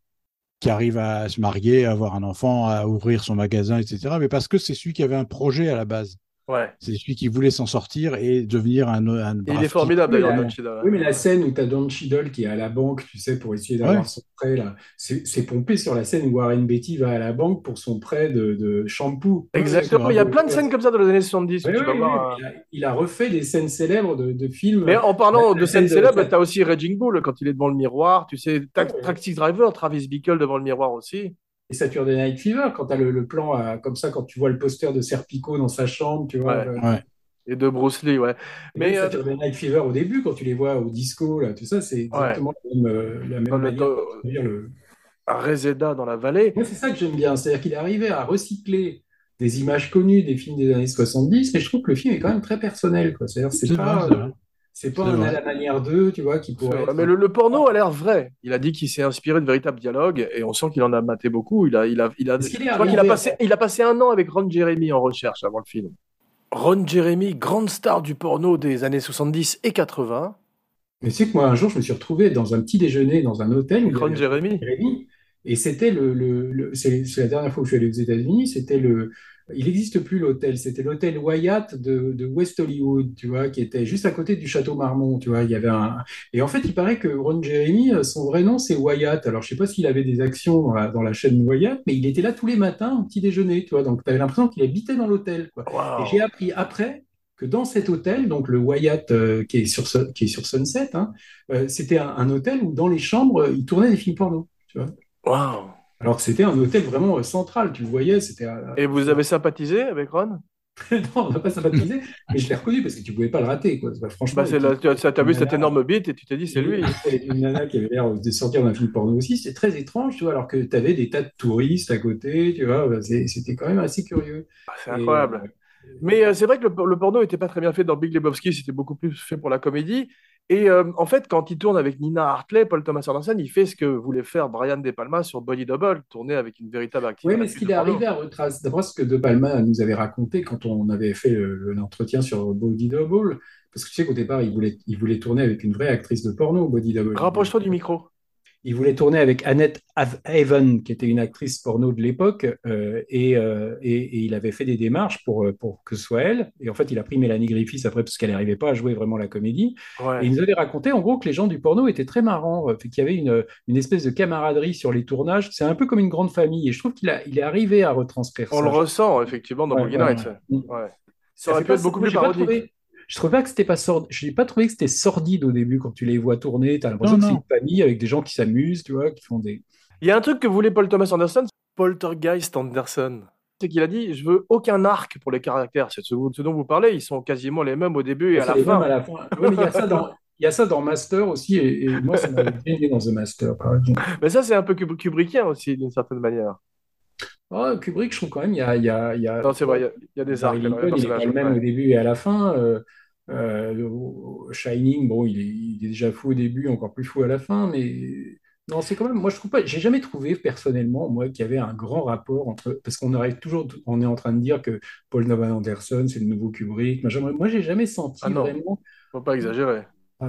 qui arrive à se marier, à avoir un enfant, à ouvrir son magasin, etc. Mais parce que c'est celui qui avait un projet à la base. Ouais. C'est celui qui voulait s'en sortir et devenir un, un Et il est formidable d'ailleurs, Don Cheadle. Oui, mais la scène où tu as Don Cheadle qui est à la banque, tu sais, pour essayer d'avoir Ouais. son prêt, là, c'est pompé sur la scène où Warren Beatty va à la banque pour son prêt de, de shampoo. Exactement, il y a plein de scènes comme ça dans les années 70 où Oui, tu oui, vas oui, voir. euh, il, a, il a refait des scènes célèbres de, de films. Mais en parlant La de scènes célèbres, tu as aussi Raging Bull quand il est devant le miroir. Tu sais, Ta- Ouais. Taxi Driver, Travis Bickle devant le miroir aussi. Et Saturday Night Fever, quand tu as le, le plan à- comme ça, quand tu vois le poster de Serpico dans sa chambre, tu vois. Ouais. euh, Ouais. Et de Bruce Lee, ouais. Mais Mais euh, Saturday Night Fever au début, quand tu les vois au disco, là, tout ça, c'est exactement la même, euh, la même Dans le- manière dans- de dire le. à Reseda dans la vallée. C'est ça que j'aime bien, c'est-à-dire qu'il est arrivé à recycler des images connues des films des années 70, mais je trouve que le film est quand même très personnel, quoi. C'est-à-dire, c'est C'est pas, vrai, c'est c'est pas C'est un à la manière d'eux, tu vois, qui pourrait être. Mais le, le porno a l'air vrai. Il a dit qu'il s'est inspiré de véritables dialogues et on sent qu'il en a maté beaucoup. Il a, il a, il a, passé, il a passé un an avec Ron Jeremy en recherche avant le film. Ron Jeremy, grande star du porno des années 70 et 80. Mais sais que moi, un jour, je me suis retrouvé dans un petit déjeuner dans un hôtel Ron Jeremy. Jérémy. Et c'était le, le, le- c'est c'est la dernière fois que je suis allé aux États-Unis, c'était le, il n'existe plus l'hôtel, c'était l'hôtel Wyatt de, de West Hollywood, tu vois, qui était juste à côté du château Marmont, tu vois, il y avait un, et en fait, il paraît que Ron Jeremy, euh, son vrai nom, c'est Wyatt. Alors, je sais pas s'il avait des actions dans la, dans la chaîne Wyatt, mais il était là tous les matins au petit déjeuner, tu vois, donc tu avais l'impression qu'il habitait dans l'hôtel. Et j'ai appris après que dans cet hôtel, donc le Wyatt euh, qui est sur, Sun- qui est sur Sunset, hein, euh, c'était un, un hôtel où dans les chambres, euh, ils tournaient des films porno. Tu vois Waouh. Alors que c'était un hôtel vraiment central, tu le voyais, c'était... Et vous avez sympathisé avec Ron? Non, on n'a pas sympathisé, mais je l'ai reconnu parce que tu pouvais pas le rater, quoi. Bah, franchement, bah, c'est la- Tu as, vu cette énorme bite et tu t'es dit c'est lui. Une nana qui avait l'air de sortir d'un film porno aussi, c'était très étrange, tu vois, alors que tu avais des tas de touristes à côté, tu vois, bah, c'est- c'était quand même assez curieux. Ah, C'est incroyable. euh, Mais euh, c'est vrai que le, le porno n'était pas très bien fait dans Big Lebowski, c'était beaucoup plus fait pour la comédie. Et euh, en fait, quand il tourne avec Nina Hartley, Paul Thomas Anderson, il fait ce que voulait faire Brian De Palma sur Body Double, tourner avec une véritable actrice. Oui, mais ce qu'il est arrivé à retracer, d'après ce que De Palma nous avait raconté quand on avait fait le- l'entretien sur Body Double, parce que tu sais qu'au départ, il voulait, il voulait tourner avec une vraie actrice de porno, Body Double. Rapproche-toi du micro. Il voulait tourner avec Annette Hav- Haven, qui était une actrice porno de l'époque, euh, et, euh, et, et il avait fait des démarches pour, euh, pour que ce soit elle. Et en fait, il a pris Mélanie Griffiths après, parce qu'elle n'arrivait pas à jouer vraiment la comédie. Ouais. Et il nous avait raconté, en gros, que les gens du porno étaient très marrants, qu'il y avait une, une espèce de camaraderie sur les tournages. C'est un peu comme une grande famille. Et je trouve qu'il a, il est arrivé à retranscrire On ça. le ressent effectivement dans Ouais, Boogie Nights. ouais. Ça aurait pu être beaucoup plus parodique. Je trouvais pas que c'était pas sord... Je n'ai pas trouvé que c'était sordide au début quand tu les vois tourner. Tu as l'impression que c'est une famille avec des gens qui s'amusent, tu vois, qui font des. Il y a un truc que voulait Paul Thomas Anderson, Poltergeist Anderson. C'est qu'il a dit Je veux aucun arc pour les caractères. C'est ce, ce dont vous parlez, ils sont quasiment les mêmes au début et à la fin. à la fin. Ouais, mais il y a ça dans. Il y a ça dans Master aussi, et, et moi, ça m'avait bien aidé dans The Master, par exemple. Mais ça, c'est un peu Kub- Kubrickien aussi, d'une certaine manière. Oh, Kubrick, je trouve quand même, il y a, il y a, il y a- Non, c'est vrai, il y a- des arcs. Il est pas personnages, le même ouais. au début et à la fin. Euh, euh, Shining, bon, il est, il est déjà fou au début, encore plus fou à la fin, mais non, c'est quand même. Moi, je trouve pas. J'ai jamais trouvé personnellement, moi, qu'il y avait un grand rapport entre. Parce qu'on arrive toujours, on est en train de dire que Paul Thomas Anderson, c'est le nouveau Kubrick. Moi, j'ai jamais senti Ah non. vraiment. Faut pas exagérer.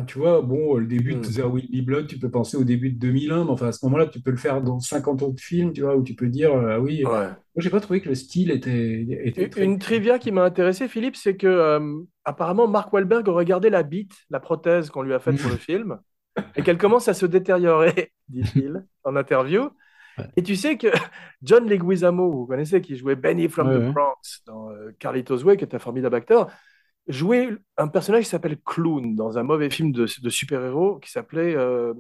Tu vois, bon, le début de Hmm. There Will Be Blood, tu peux penser au début de 2001, mais enfin, à ce moment-là, tu peux le faire dans 50 autres films, tu vois, où tu peux dire, euh, ah oui, Ouais. moi, j'ai pas trouvé que le style était, était Une très... une trivia qui m'a intéressé, Philippe, c'est que euh, apparemment Mark Wahlberg regardait la bite, la prothèse qu'on lui a faite pour le film, et qu'elle commence à se détériorer, dit-il en interview. Ouais. Et tu sais que John Leguizamo, vous connaissez, qui jouait Benny from Ouais, the. Bronx dans euh, Carlitos Way, qui est un formidable acteur, jouait un personnage qui s'appelle Clown dans un mauvais film de, de super-héros qui s'appelait euh,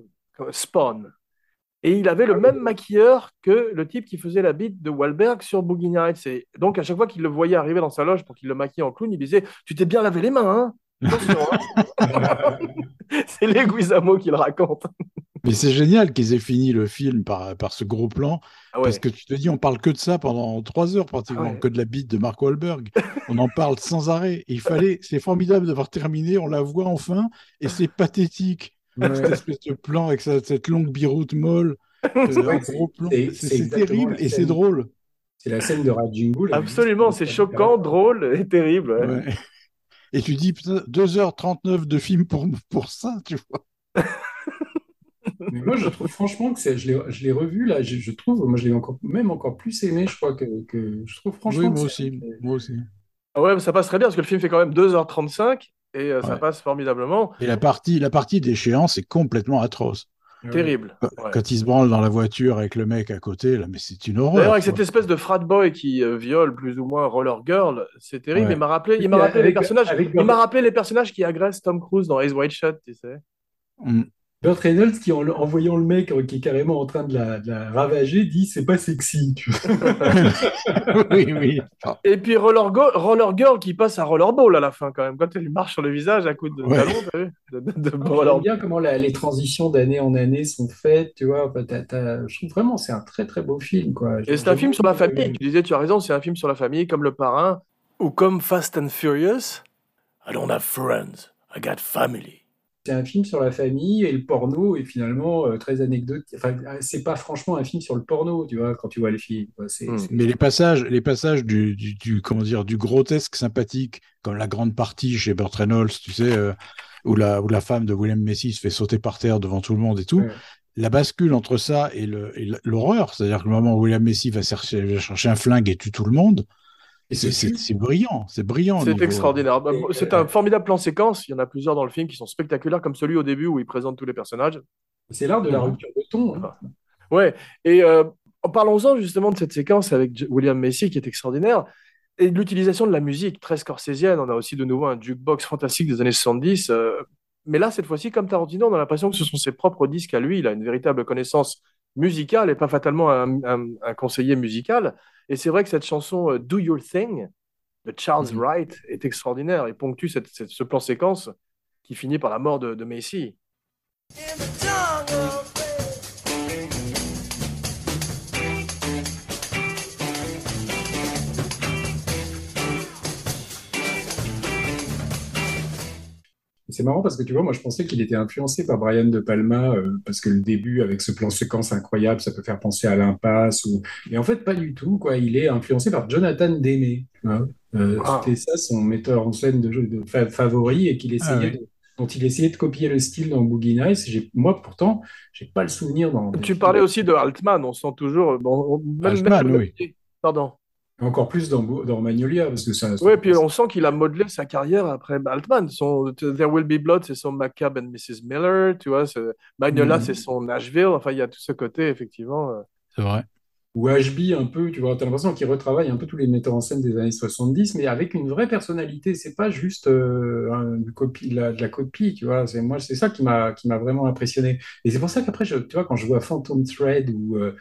Spawn. Et il avait le même maquilleur que le type qui faisait la bite de Wahlberg sur Boogie Nights. Et donc, à chaque fois qu'il le voyait arriver dans sa loge pour qu'il le maquille en clown, il disait Tu t'es bien lavé les mains, hein Hein C'est Leguizamo qui le raconte. Mais c'est génial qu'ils aient fini le film par, par ce gros plan, Ah ouais. parce que tu te dis, on parle que de ça pendant trois heures pratiquement, Ah ouais. que de la bite de Mark Wahlberg. On en parle sans arrêt. Et il fallait, c'est formidable d'avoir terminé, on la voit enfin, et c'est pathétique. Ouais. Cette espèce de plan avec sa- cette longue biroute molle, euh, c'est- terrible et c'est drôle. C'est la scène de avec Absolument, c'est choquant, drôle et terrible. Et tu dis, putain, 2h39 de film pour, pour ça, tu vois. Mais moi, je trouve franchement que c'est, je l'ai, je l'ai revu là, je, je trouve, moi, je l'ai encore, même encore plus aimé, je crois que, que je trouve franchement. oui, moi aussi. Moi aussi. Ah ouais, ça passe très bien parce que le film fait quand même 2h35 et euh, ça passe formidablement. Et la partie, la partie d'échéance est complètement atroce. Terrible. Quand, Ouais. quand il se branle dans la voiture avec le mec à côté, là, mais c'est une horreur. D'ailleurs, avec quoi. cette espèce de frat boy qui euh, viole plus ou moins Roller Girl, c'est terrible. Ouais. Il m'a rappelé, il Oui, m'a rappelé les personnages. avec- Il m'a rappelé les personnages qui agressent Tom Cruise dans Ace White Shot, tu sais. Mm. Burt Reynolds, qui en, en voyant le mec euh, qui est carrément en train de la, de la ravager, dit c'est pas sexy. tu vois. oui, oui. Ah, Et puis Roller, Go- Roller Girl qui passe à Rollerball à la fin quand même. Quand elle lui marche sur le visage à coup de Ouais. talon, t'as vu de, de- de Moi, roller- bien comment la- les transitions d'année en année sont faites, tu vois. T'as- t'as- je trouve vraiment c'est un très très beau film, quoi. Et c'est un film sur la famille. Euh, Tu disais, tu as raison, c'est un film sur la famille, comme Le Parrain ou comme Fast and Furious. I don't have friends, I got family. C'est un film sur la famille et le porno est finalement euh, très anecdotique. Enfin, c'est pas franchement un film sur le porno, tu vois, quand tu vois le film. quoi. C'est, Hmm. c'est- Mais les passages, les passages du, du, du- comment dire, du grotesque sympathique, comme la grande partie chez Burt Reynolds, tu sais, euh, où, la, où la femme de William Macy se fait sauter par terre devant tout le monde et tout. Ouais. La bascule entre ça et le- et l'horreur, c'est-à-dire que le moment où William Macy va chercher, va chercher un flingue et tue tout le monde, c'est brillant, c'est brillant. C'est extraordinaire. Bah, C'est euh, un formidable plan séquence. Il y en a plusieurs dans le film qui sont spectaculaires, comme celui au début où il présente tous les personnages. c'est l'art de la rupture de ton. hein. Ouais, et euh, en parlons-en justement de cette séquence avec William Macy qui est extraordinaire, et de l'utilisation de la musique très scorsésienne. On a aussi de nouveau un jukebox fantastique des années 70. euh, mais là, cette fois-ci, comme Tarantino, on a l'impression que ce sont ses propres disques à lui. Il a une véritable connaissance musicale et pas fatalement un, un- un conseiller musical. Et c'est vrai que cette chanson euh, Do Your Thing de Charles Mhm. Wright est extraordinaire et ponctue cette- cette- ce plan séquence qui finit par la mort de, de Macy. C'est marrant parce que tu vois, moi je pensais qu'il était influencé par Brian De Palma euh, parce que le début avec ce plan séquence incroyable, ça peut faire penser à l'impasse ou. Mais en fait, pas du tout quoi. Il est influencé par Jonathan Demme. Euh, Ah. C'était ça son metteur en scène de, jeu de fa- favori et qu'il essayait Ah ouais. de- dont il essayait de copier le style dans Boogie Nights. Moi pourtant, j'ai pas le souvenir dans. Tu films- parlais aussi de Altman, on sent toujours. Bon, même, Altman, même- oui. Pardon. Encore plus dans, dans Magnolia parce que ça. Oui, puis on sent qu'il a modelé sa carrière après Altman. Son There Will Be Blood, c'est son Macabre and Mrs. Miller, tu vois. c'est- Magnola, Mhm. c'est son Nashville. Enfin, il y a tout ce côté, effectivement. euh. C'est vrai. ou HB un peu, tu vois, t'as l'impression qu'il retravaille un peu tous les metteurs en scène des années 70, mais avec une vraie personnalité. C'est pas juste euh, un- une copie, de la, de la copie, tu vois. C'est moi, c'est ça qui m'a qui m'a vraiment impressionné. Et c'est pour ça qu'après, je, tu vois, quand je vois Phantom Thread ou euh,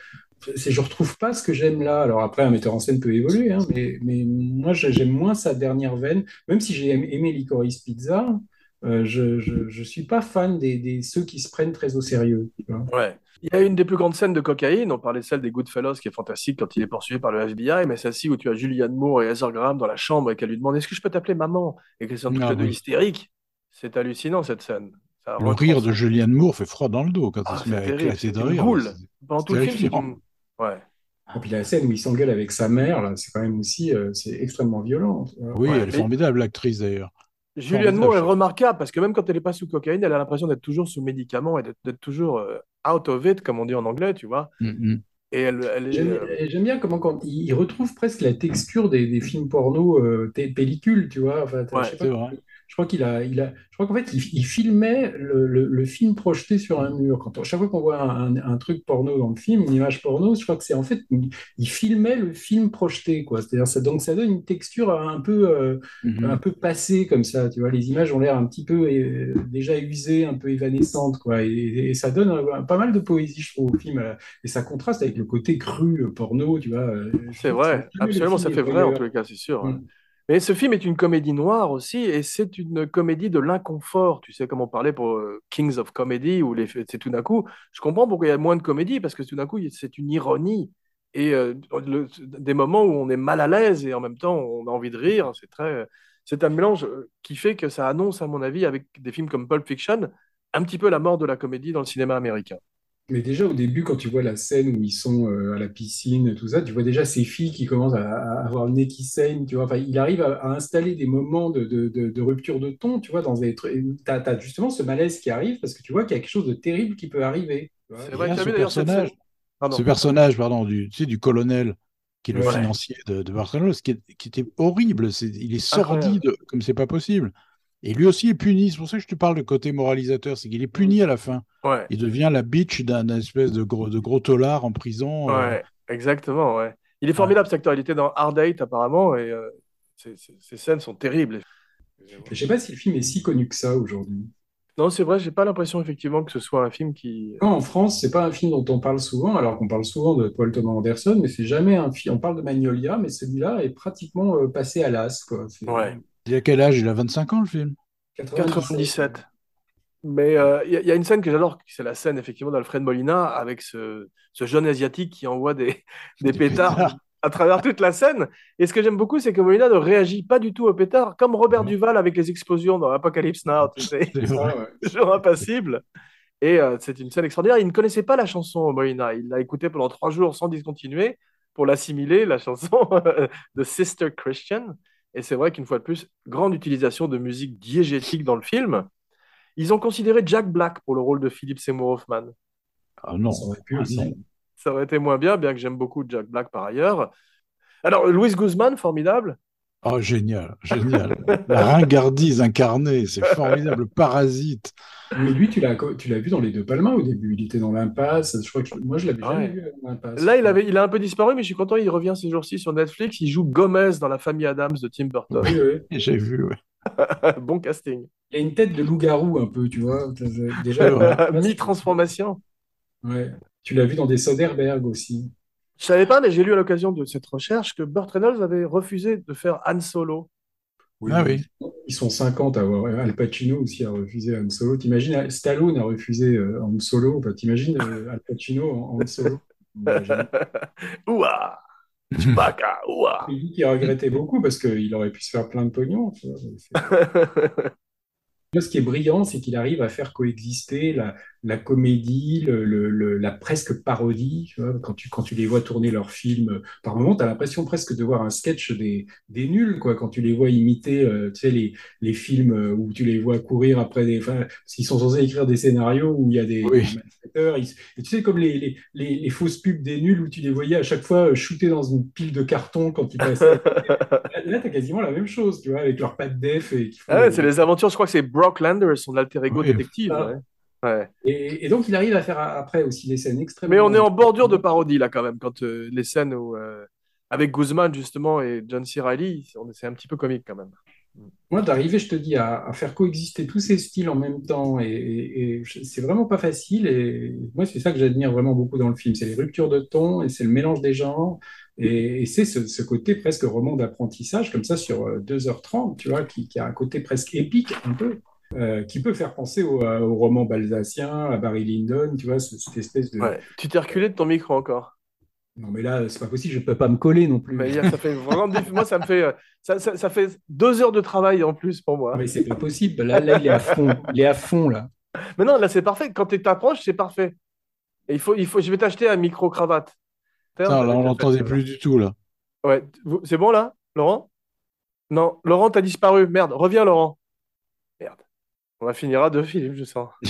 je retrouve pas ce que j'aime là. Alors après, un metteur en scène peut évoluer, hein, mais mais moi, j'aime moins sa dernière veine, même si j'ai aimé, aimé Licorice Pizza. euh, je, je, je suis pas fan des, des ceux qui se prennent très au sérieux. tu vois. Ouais. Il y a une des plus grandes scènes de cocaïne. On parlait celle des Goodfellas, qui est fantastique quand il est poursuivi par le FBI. Mais celle-ci où tu as Julianne Moore et Heather Graham dans la chambre et qu'elle lui demande Est-ce que je peux t'appeler maman? Et qu'elles sont toutes les deux hystériques. C'est hallucinant, cette scène. Ça Le rire de Julianne Moore fait froid dans le dos quand Ah, il se met à éclater de rire. Pendant tout le film, Ouais. Et puis la scène où il s'engueule avec sa mère, là, c'est quand même aussi, euh, c'est extrêmement violent. Oui, Ouais, elle est formidable, l'actrice d'ailleurs. Julianne Moore est remarquable parce que même quand elle n'est pas sous cocaïne, elle a l'impression d'être toujours sous médicaments et d'être toujours euh, out of it, comme on dit en anglais, tu vois. Mm, mm. Et elle, elle est. J'aime euh, j'aime bien comment quand il retrouve presque la texture des, des films porno euh, té- pellicules, tu vois. Enfin, Ouais, je sais pas, c'est vrai. Je crois qu'il a, il a, je crois qu'en fait, il, il filmait le, le- le film projeté sur un mur. Quand on- chaque fois qu'on voit un, un- un truc porno dans le film, une image porno, je crois que c'est en fait, il, il filmait le film projeté, quoi. C'est-à-dire, ça, donc ça donne une texture un peu, euh, Mhm. un peu passée comme ça, tu vois. Les images ont l'air un petit peu euh, déjà usées, un peu évanescentes, quoi. Et, et ça donne euh, pas mal de poésie, je trouve, au film. Et ça contraste avec le côté cru porno, tu vois. C'est vrai, absolument, ça fait vrai en tous les cas, c'est sûr. Mm. Mais ce film est une comédie noire aussi, et c'est une comédie de l'inconfort. Tu sais, comme on parlait pour euh, Kings of Comedy, où les, c'est tout d'un coup, je comprends pourquoi il y a moins de comédie, parce que tout d'un coup, c'est une ironie. Et euh, des moments où on est mal à l'aise et en même temps on a envie de rire, c'est très, c'est un mélange euh, qui fait que ça annonce, à mon avis, avec des films comme Pulp Fiction, un petit peu la mort de la comédie dans le cinéma américain. Mais déjà au début, quand tu vois la scène où ils sont euh, à la piscine, tout ça, tu vois déjà ces filles qui commencent à, à avoir le nez qui saigne, tu vois. Enfin, il arrive à, à installer des moments de, de, de, de rupture de ton, tu vois, dans des trucs. T'as, t'as justement ce malaise qui arrive parce que tu vois qu'il y a quelque chose de terrible qui peut arriver. C'est vrai, ce personnage, ce personnage, pardon, du, tu sais, du colonel, qui est le Ouais. financier de, de Barcelone, ce qui, est- qui était horrible. C'est, il est sordide comme c'est pas possible. Et lui aussi est puni. C'est pour ça que je te parle de côté moralisateur, c'est qu'il est puni à la fin. Ouais. Il devient la bitch d'un espèce de gros, de gros tolard en prison. euh, Ouais, exactement, ouais. Il est formidable, cet acteur. Il était dans Hard Eight, apparemment, et euh, ces scènes sont terribles. Je sais pas si le film est si connu que ça aujourd'hui. Non, c'est vrai, j'ai pas l'impression, effectivement, que ce soit un film qui... Non, en France, c'est pas un film dont on parle souvent, alors qu'on parle souvent de Paul Thomas Anderson, mais c'est jamais un film. On parle de Magnolia, mais celui-là est pratiquement euh, passé à l'as, Ouais. Il a quel âge? Il a 25 ans, le film? 97. Mais euh, il y, a- il y a une scène que j'adore, c'est la scène, effectivement, d'Alfred Molina, avec ce, ce jeune Asiatique qui envoie des, des Des pétards pétards. à travers toute la scène. Et ce que j'aime beaucoup, c'est que Molina ne réagit pas du tout aux pétards, comme Robert. Duval avec les explosions dans Apocalypse Now, tu sais. Toujours impassible. Et euh, c'est une scène extraordinaire. Il ne connaissait pas la chanson Molina. Il l'a écoutée pendant trois jours sans discontinuer pour l'assimiler, la chanson de Sister Christian. Et c'est vrai qu'une fois de plus, grande utilisation de musique diégétique dans le film. Ils ont considéré Jack Black pour le rôle de Philip Seymour Hoffman. Ah non. Ça aurait pu Ah non. Ça aurait été moins bien, bien que j'aime beaucoup Jack Black par ailleurs. Alors, Louis Guzman, formidable. Oh, génial, génial. La ringardise incarnée, c'est formidable. Le parasite. Mais lui, tu l'as, tu l'as vu dans les deux Palmas au début. Il était dans l'impasse. Je crois que je- moi, je l'avais Ouais. jamais vu dans l'impasse. Là, il, avait, il a un peu disparu, mais je suis content, il revient ces jours-ci sur Netflix. Il joue Gomez dans La famille Adams de Tim Burton. Oui, oui. J'ai vu, ouais. bon casting. Il a une tête de loup-garou un peu, tu vois. Déjà. Mi-transformation. ouais. Tu l'as vu dans des Soderbergh aussi. Je savais pas, mais j'ai lu à l'occasion de cette recherche que Burt Reynolds avait refusé de faire Han Solo. Ah oui. Ils sont 50 à avoir. Al Pacino aussi a refusé Han Solo. T'imagines, Stallone a refusé euh, Han Solo. Enfin, t'imagines euh, Al Pacino en Han Solo. Ouah Chewbacca, ouah Il dit qu'il regrettait beaucoup parce qu'il aurait pu se faire plein de pognon. tu vois. C'est- Là, ce qui est brillant, c'est qu'il arrive à faire coexister la, la comédie, le, le- le- la presque parodie. tu vois. Quand tu, quand tu les vois tourner leurs films, par moments, tu as l'impression presque de voir un sketch des, des nuls, quoi. Quand tu les vois imiter, euh, tu sais, les, les films euh, où tu les vois courir après des. Parce qu'ils sont censés écrire des scénarios où il y a des, Oui. Ils- et tu sais, comme les, les, les, les fausses pubs des nuls où tu les voyais à chaque fois euh, shooter dans une pile de carton quand ils passaient. Là, tu as quasiment la même chose, tu vois, avec leurs pattes def et Ah ouais, c'est les aventures, je crois que c'est Brock Landers, son alter ego détective. Ouais. Et, donc, il arrive à faire après aussi des scènes extrêmement. Mais on est en bordure de parodie là quand même, quand les scènes où, avec Guzman justement et John C. Reilly, c'est un petit peu comique quand même. Moi, d'arriver, je te dis, à, faire coexister tous ces styles en même temps, et, c'est vraiment pas facile. Et moi, c'est ça que j'admire vraiment beaucoup dans le film. C'est les ruptures de ton, et c'est le mélange des genres, et, c'est ce, côté presque roman d'apprentissage, comme ça, sur euh, 2h30, tu vois, qui a un côté presque épique, un peu, euh, qui peut faire penser au, roman balsacien, à Barry Lyndon, tu vois, ce- cette espèce de... Ouais. Tu t'es reculé de ton micro encore. Non, mais là, c'est pas possible, je peux pas me coller non plus. Mais hier, ça fait vraiment diff- moi ça me fait euh, ça, ça- ça fait deux heures de travail en plus pour moi. Mais c'est pas possible. Là, là, il est à fond. Il est à fond, là. Mais non, là c'est parfait. Quand tu t'approches, c'est parfait. Et il faut, il faut, je vais t'acheter un micro cravate. Putain, là, on l'entendait plus du tout, là. Ouais, c'est bon là, Laurent? Non, Laurent, t'as disparu. Merde, reviens Laurent. On en finira de Philippe, je sens.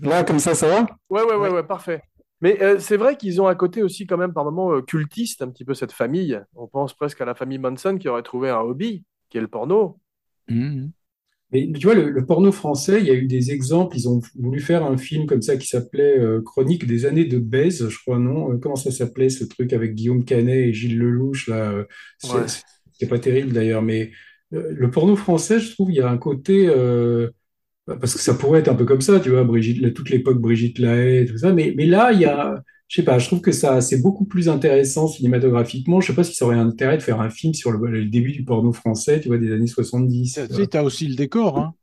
Là, comme ça, ça va? Ouais, ouais, ouais, ouais, parfait. Mais euh, c'est vrai qu'ils ont un côté aussi quand même par moments euh, cultiste, un petit peu cette famille. On pense presque à la famille Manson qui aurait trouvé un hobby, qui est le porno. Mhm. Mais tu vois, le, le porno français, il y a eu des exemples. Ils ont voulu faire un film comme ça qui s'appelait euh, Chronique des années de baise, je crois, non? Euh, Comment ça s'appelait ce truc avec Guillaume Canet et Gilles Lelouch, là? euh, Ouais. C'est c'est pas terrible d'ailleurs, mais le porno français, je trouve, il y a un côté. euh, parce que ça pourrait être un peu comme ça, tu vois, Brigitte, toute l'époque Brigitte Lahaie, tout ça. Mais, là, il y a. Je sais pas, je trouve que ça, c'est beaucoup plus intéressant cinématographiquement. Je sais pas si ça aurait intérêt de faire un film sur le, début du porno français, tu vois, des années 70. Tu t'as aussi le décor, hein.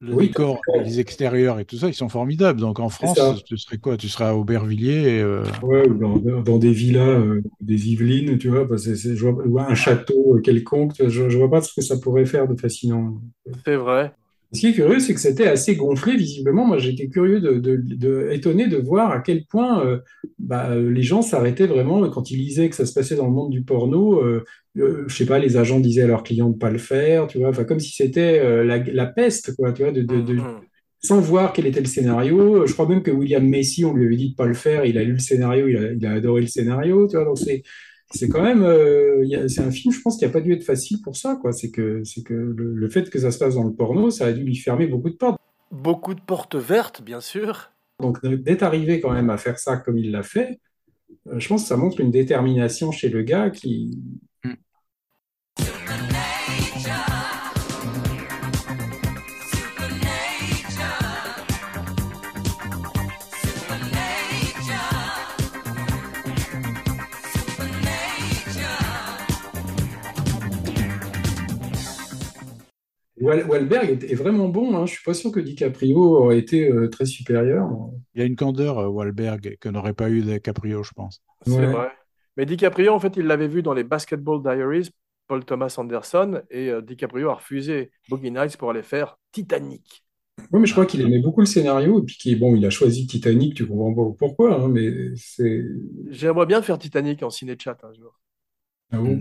Le Oui, décor, les extérieurs et tout ça, ils sont formidables. Donc en France, tu serais quoi? Tu serais à Aubervilliers euh, Ouais, ou dans, dans des villas, euh, des Yvelines, tu vois, je ou un château euh, quelconque, je, je vois pas ce que ça pourrait faire de fascinant. C'est vrai. Ce qui est curieux, c'est que c'était assez gonflé, visiblement. Moi, j'étais curieux, de, de- de- étonné de voir à quel point euh, bah, les gens s'arrêtaient vraiment quand ils lisaient que ça se passait dans le monde du porno. Euh, euh, je sais pas, les agents disaient à leurs clients de pas le faire, tu vois, enfin, comme si c'était euh, la, la peste, quoi, tu vois, de, de, de- Mhm. sans voir quel était le scénario. Je crois même que William Macy, on lui avait dit de pas le faire. Il a lu le scénario, il a, il a adoré le scénario. Tu vois, donc c'est c'est quand même euh, c'est un film, je pense, qui a pas dû être facile pour ça. Quoi. C'est que c'est que le, le fait que ça se passe dans le porno, ça a dû lui fermer beaucoup de portes. Beaucoup de portes vertes, bien sûr. Donc d'être arrivé quand même à faire ça comme il l'a fait, euh, je pense que ça montre une détermination chez le gars qui Wahlberg est, vraiment bon. Hein. Je suis pas sûr que DiCaprio aurait été euh, très supérieur. il y a une candeur, euh, Wahlberg, que n'aurait pas eu DiCaprio, je pense. C'est Ouais. vrai. Mais DiCaprio, en fait, il l'avait vu dans les Basketball Diaries, Paul Thomas Anderson, et euh, DiCaprio a refusé Boogie Nights pour aller faire Titanic. Oui, mais je crois qu'il aimait beaucoup le scénario et puis qu'il bon, il a choisi Titanic. Tu comprends pas pourquoi, hein, mais c'est J'aimerais bien faire Titanic en ciné-chat un jour. ah bon?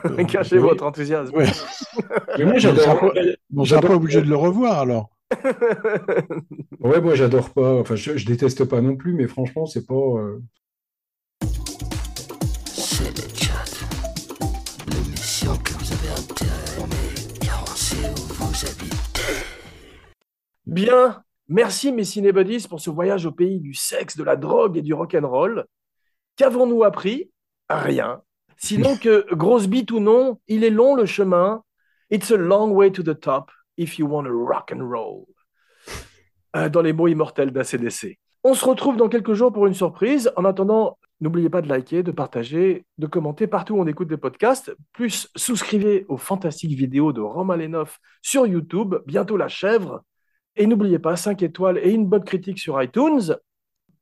Cachez oui. votre enthousiasme. Ouais. Mais moi, j'adore. pas, on sera pas obligé de le revoir alors. Ouais, moi, j'adore pas. Enfin, je, je déteste pas non plus, mais franchement, c'est pas. euh, C'est le chat. L'émission que vous avez intérêt à aimer, car on sait où vous habitez. Bien, merci mes cinébuddies pour ce voyage au pays du sexe, de la drogue et du rock'n'roll. Qu'avons-nous appris? Rien. Sinon que, grosse bite ou non, il est long le chemin. It's a long way to the top if you want to rock and roll. Euh, dans les mots immortels d'ACDC. On se retrouve dans quelques jours pour une surprise. En attendant, n'oubliez pas de liker, de partager, de commenter partout où on écoute des podcasts. Plus, souscrivez aux fantastiques vidéos de Romain Lenoff sur YouTube. Bientôt la chèvre. Et n'oubliez pas, 5 étoiles et une bonne critique sur iTunes.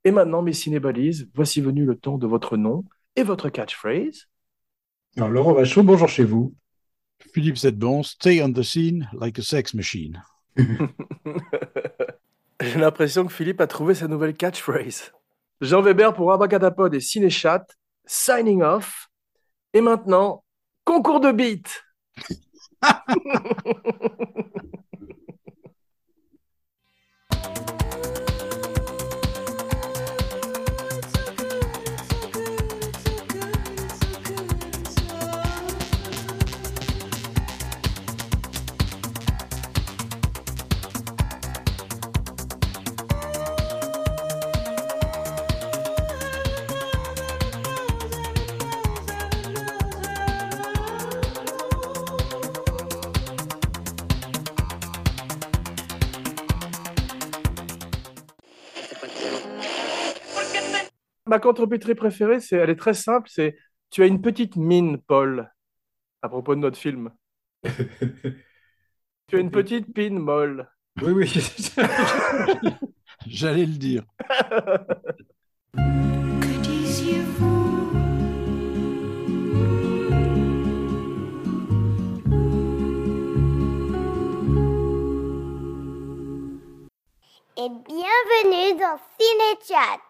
Et maintenant, mes cinébalises, voici venu le temps de votre nom et votre catchphrase. Alors, Laurent Vachaud, bonjour chez vous. Philippe Sedbon, stay on the scene like a sex machine. J'ai l'impression que Philippe a trouvé sa nouvelle catchphrase. Jean Weber pour Abacadapod et Cinéchat, signing off. Et maintenant, concours de beats. Ma contrepétrie préférée, c'est, elle est très simple, c'est tu as une petite mine, Paul, à propos de notre film. Tu as une petite pine molle. Oui, oui. J'allais le dire. Que disiez-vous? Et bienvenue dans Cinéchat.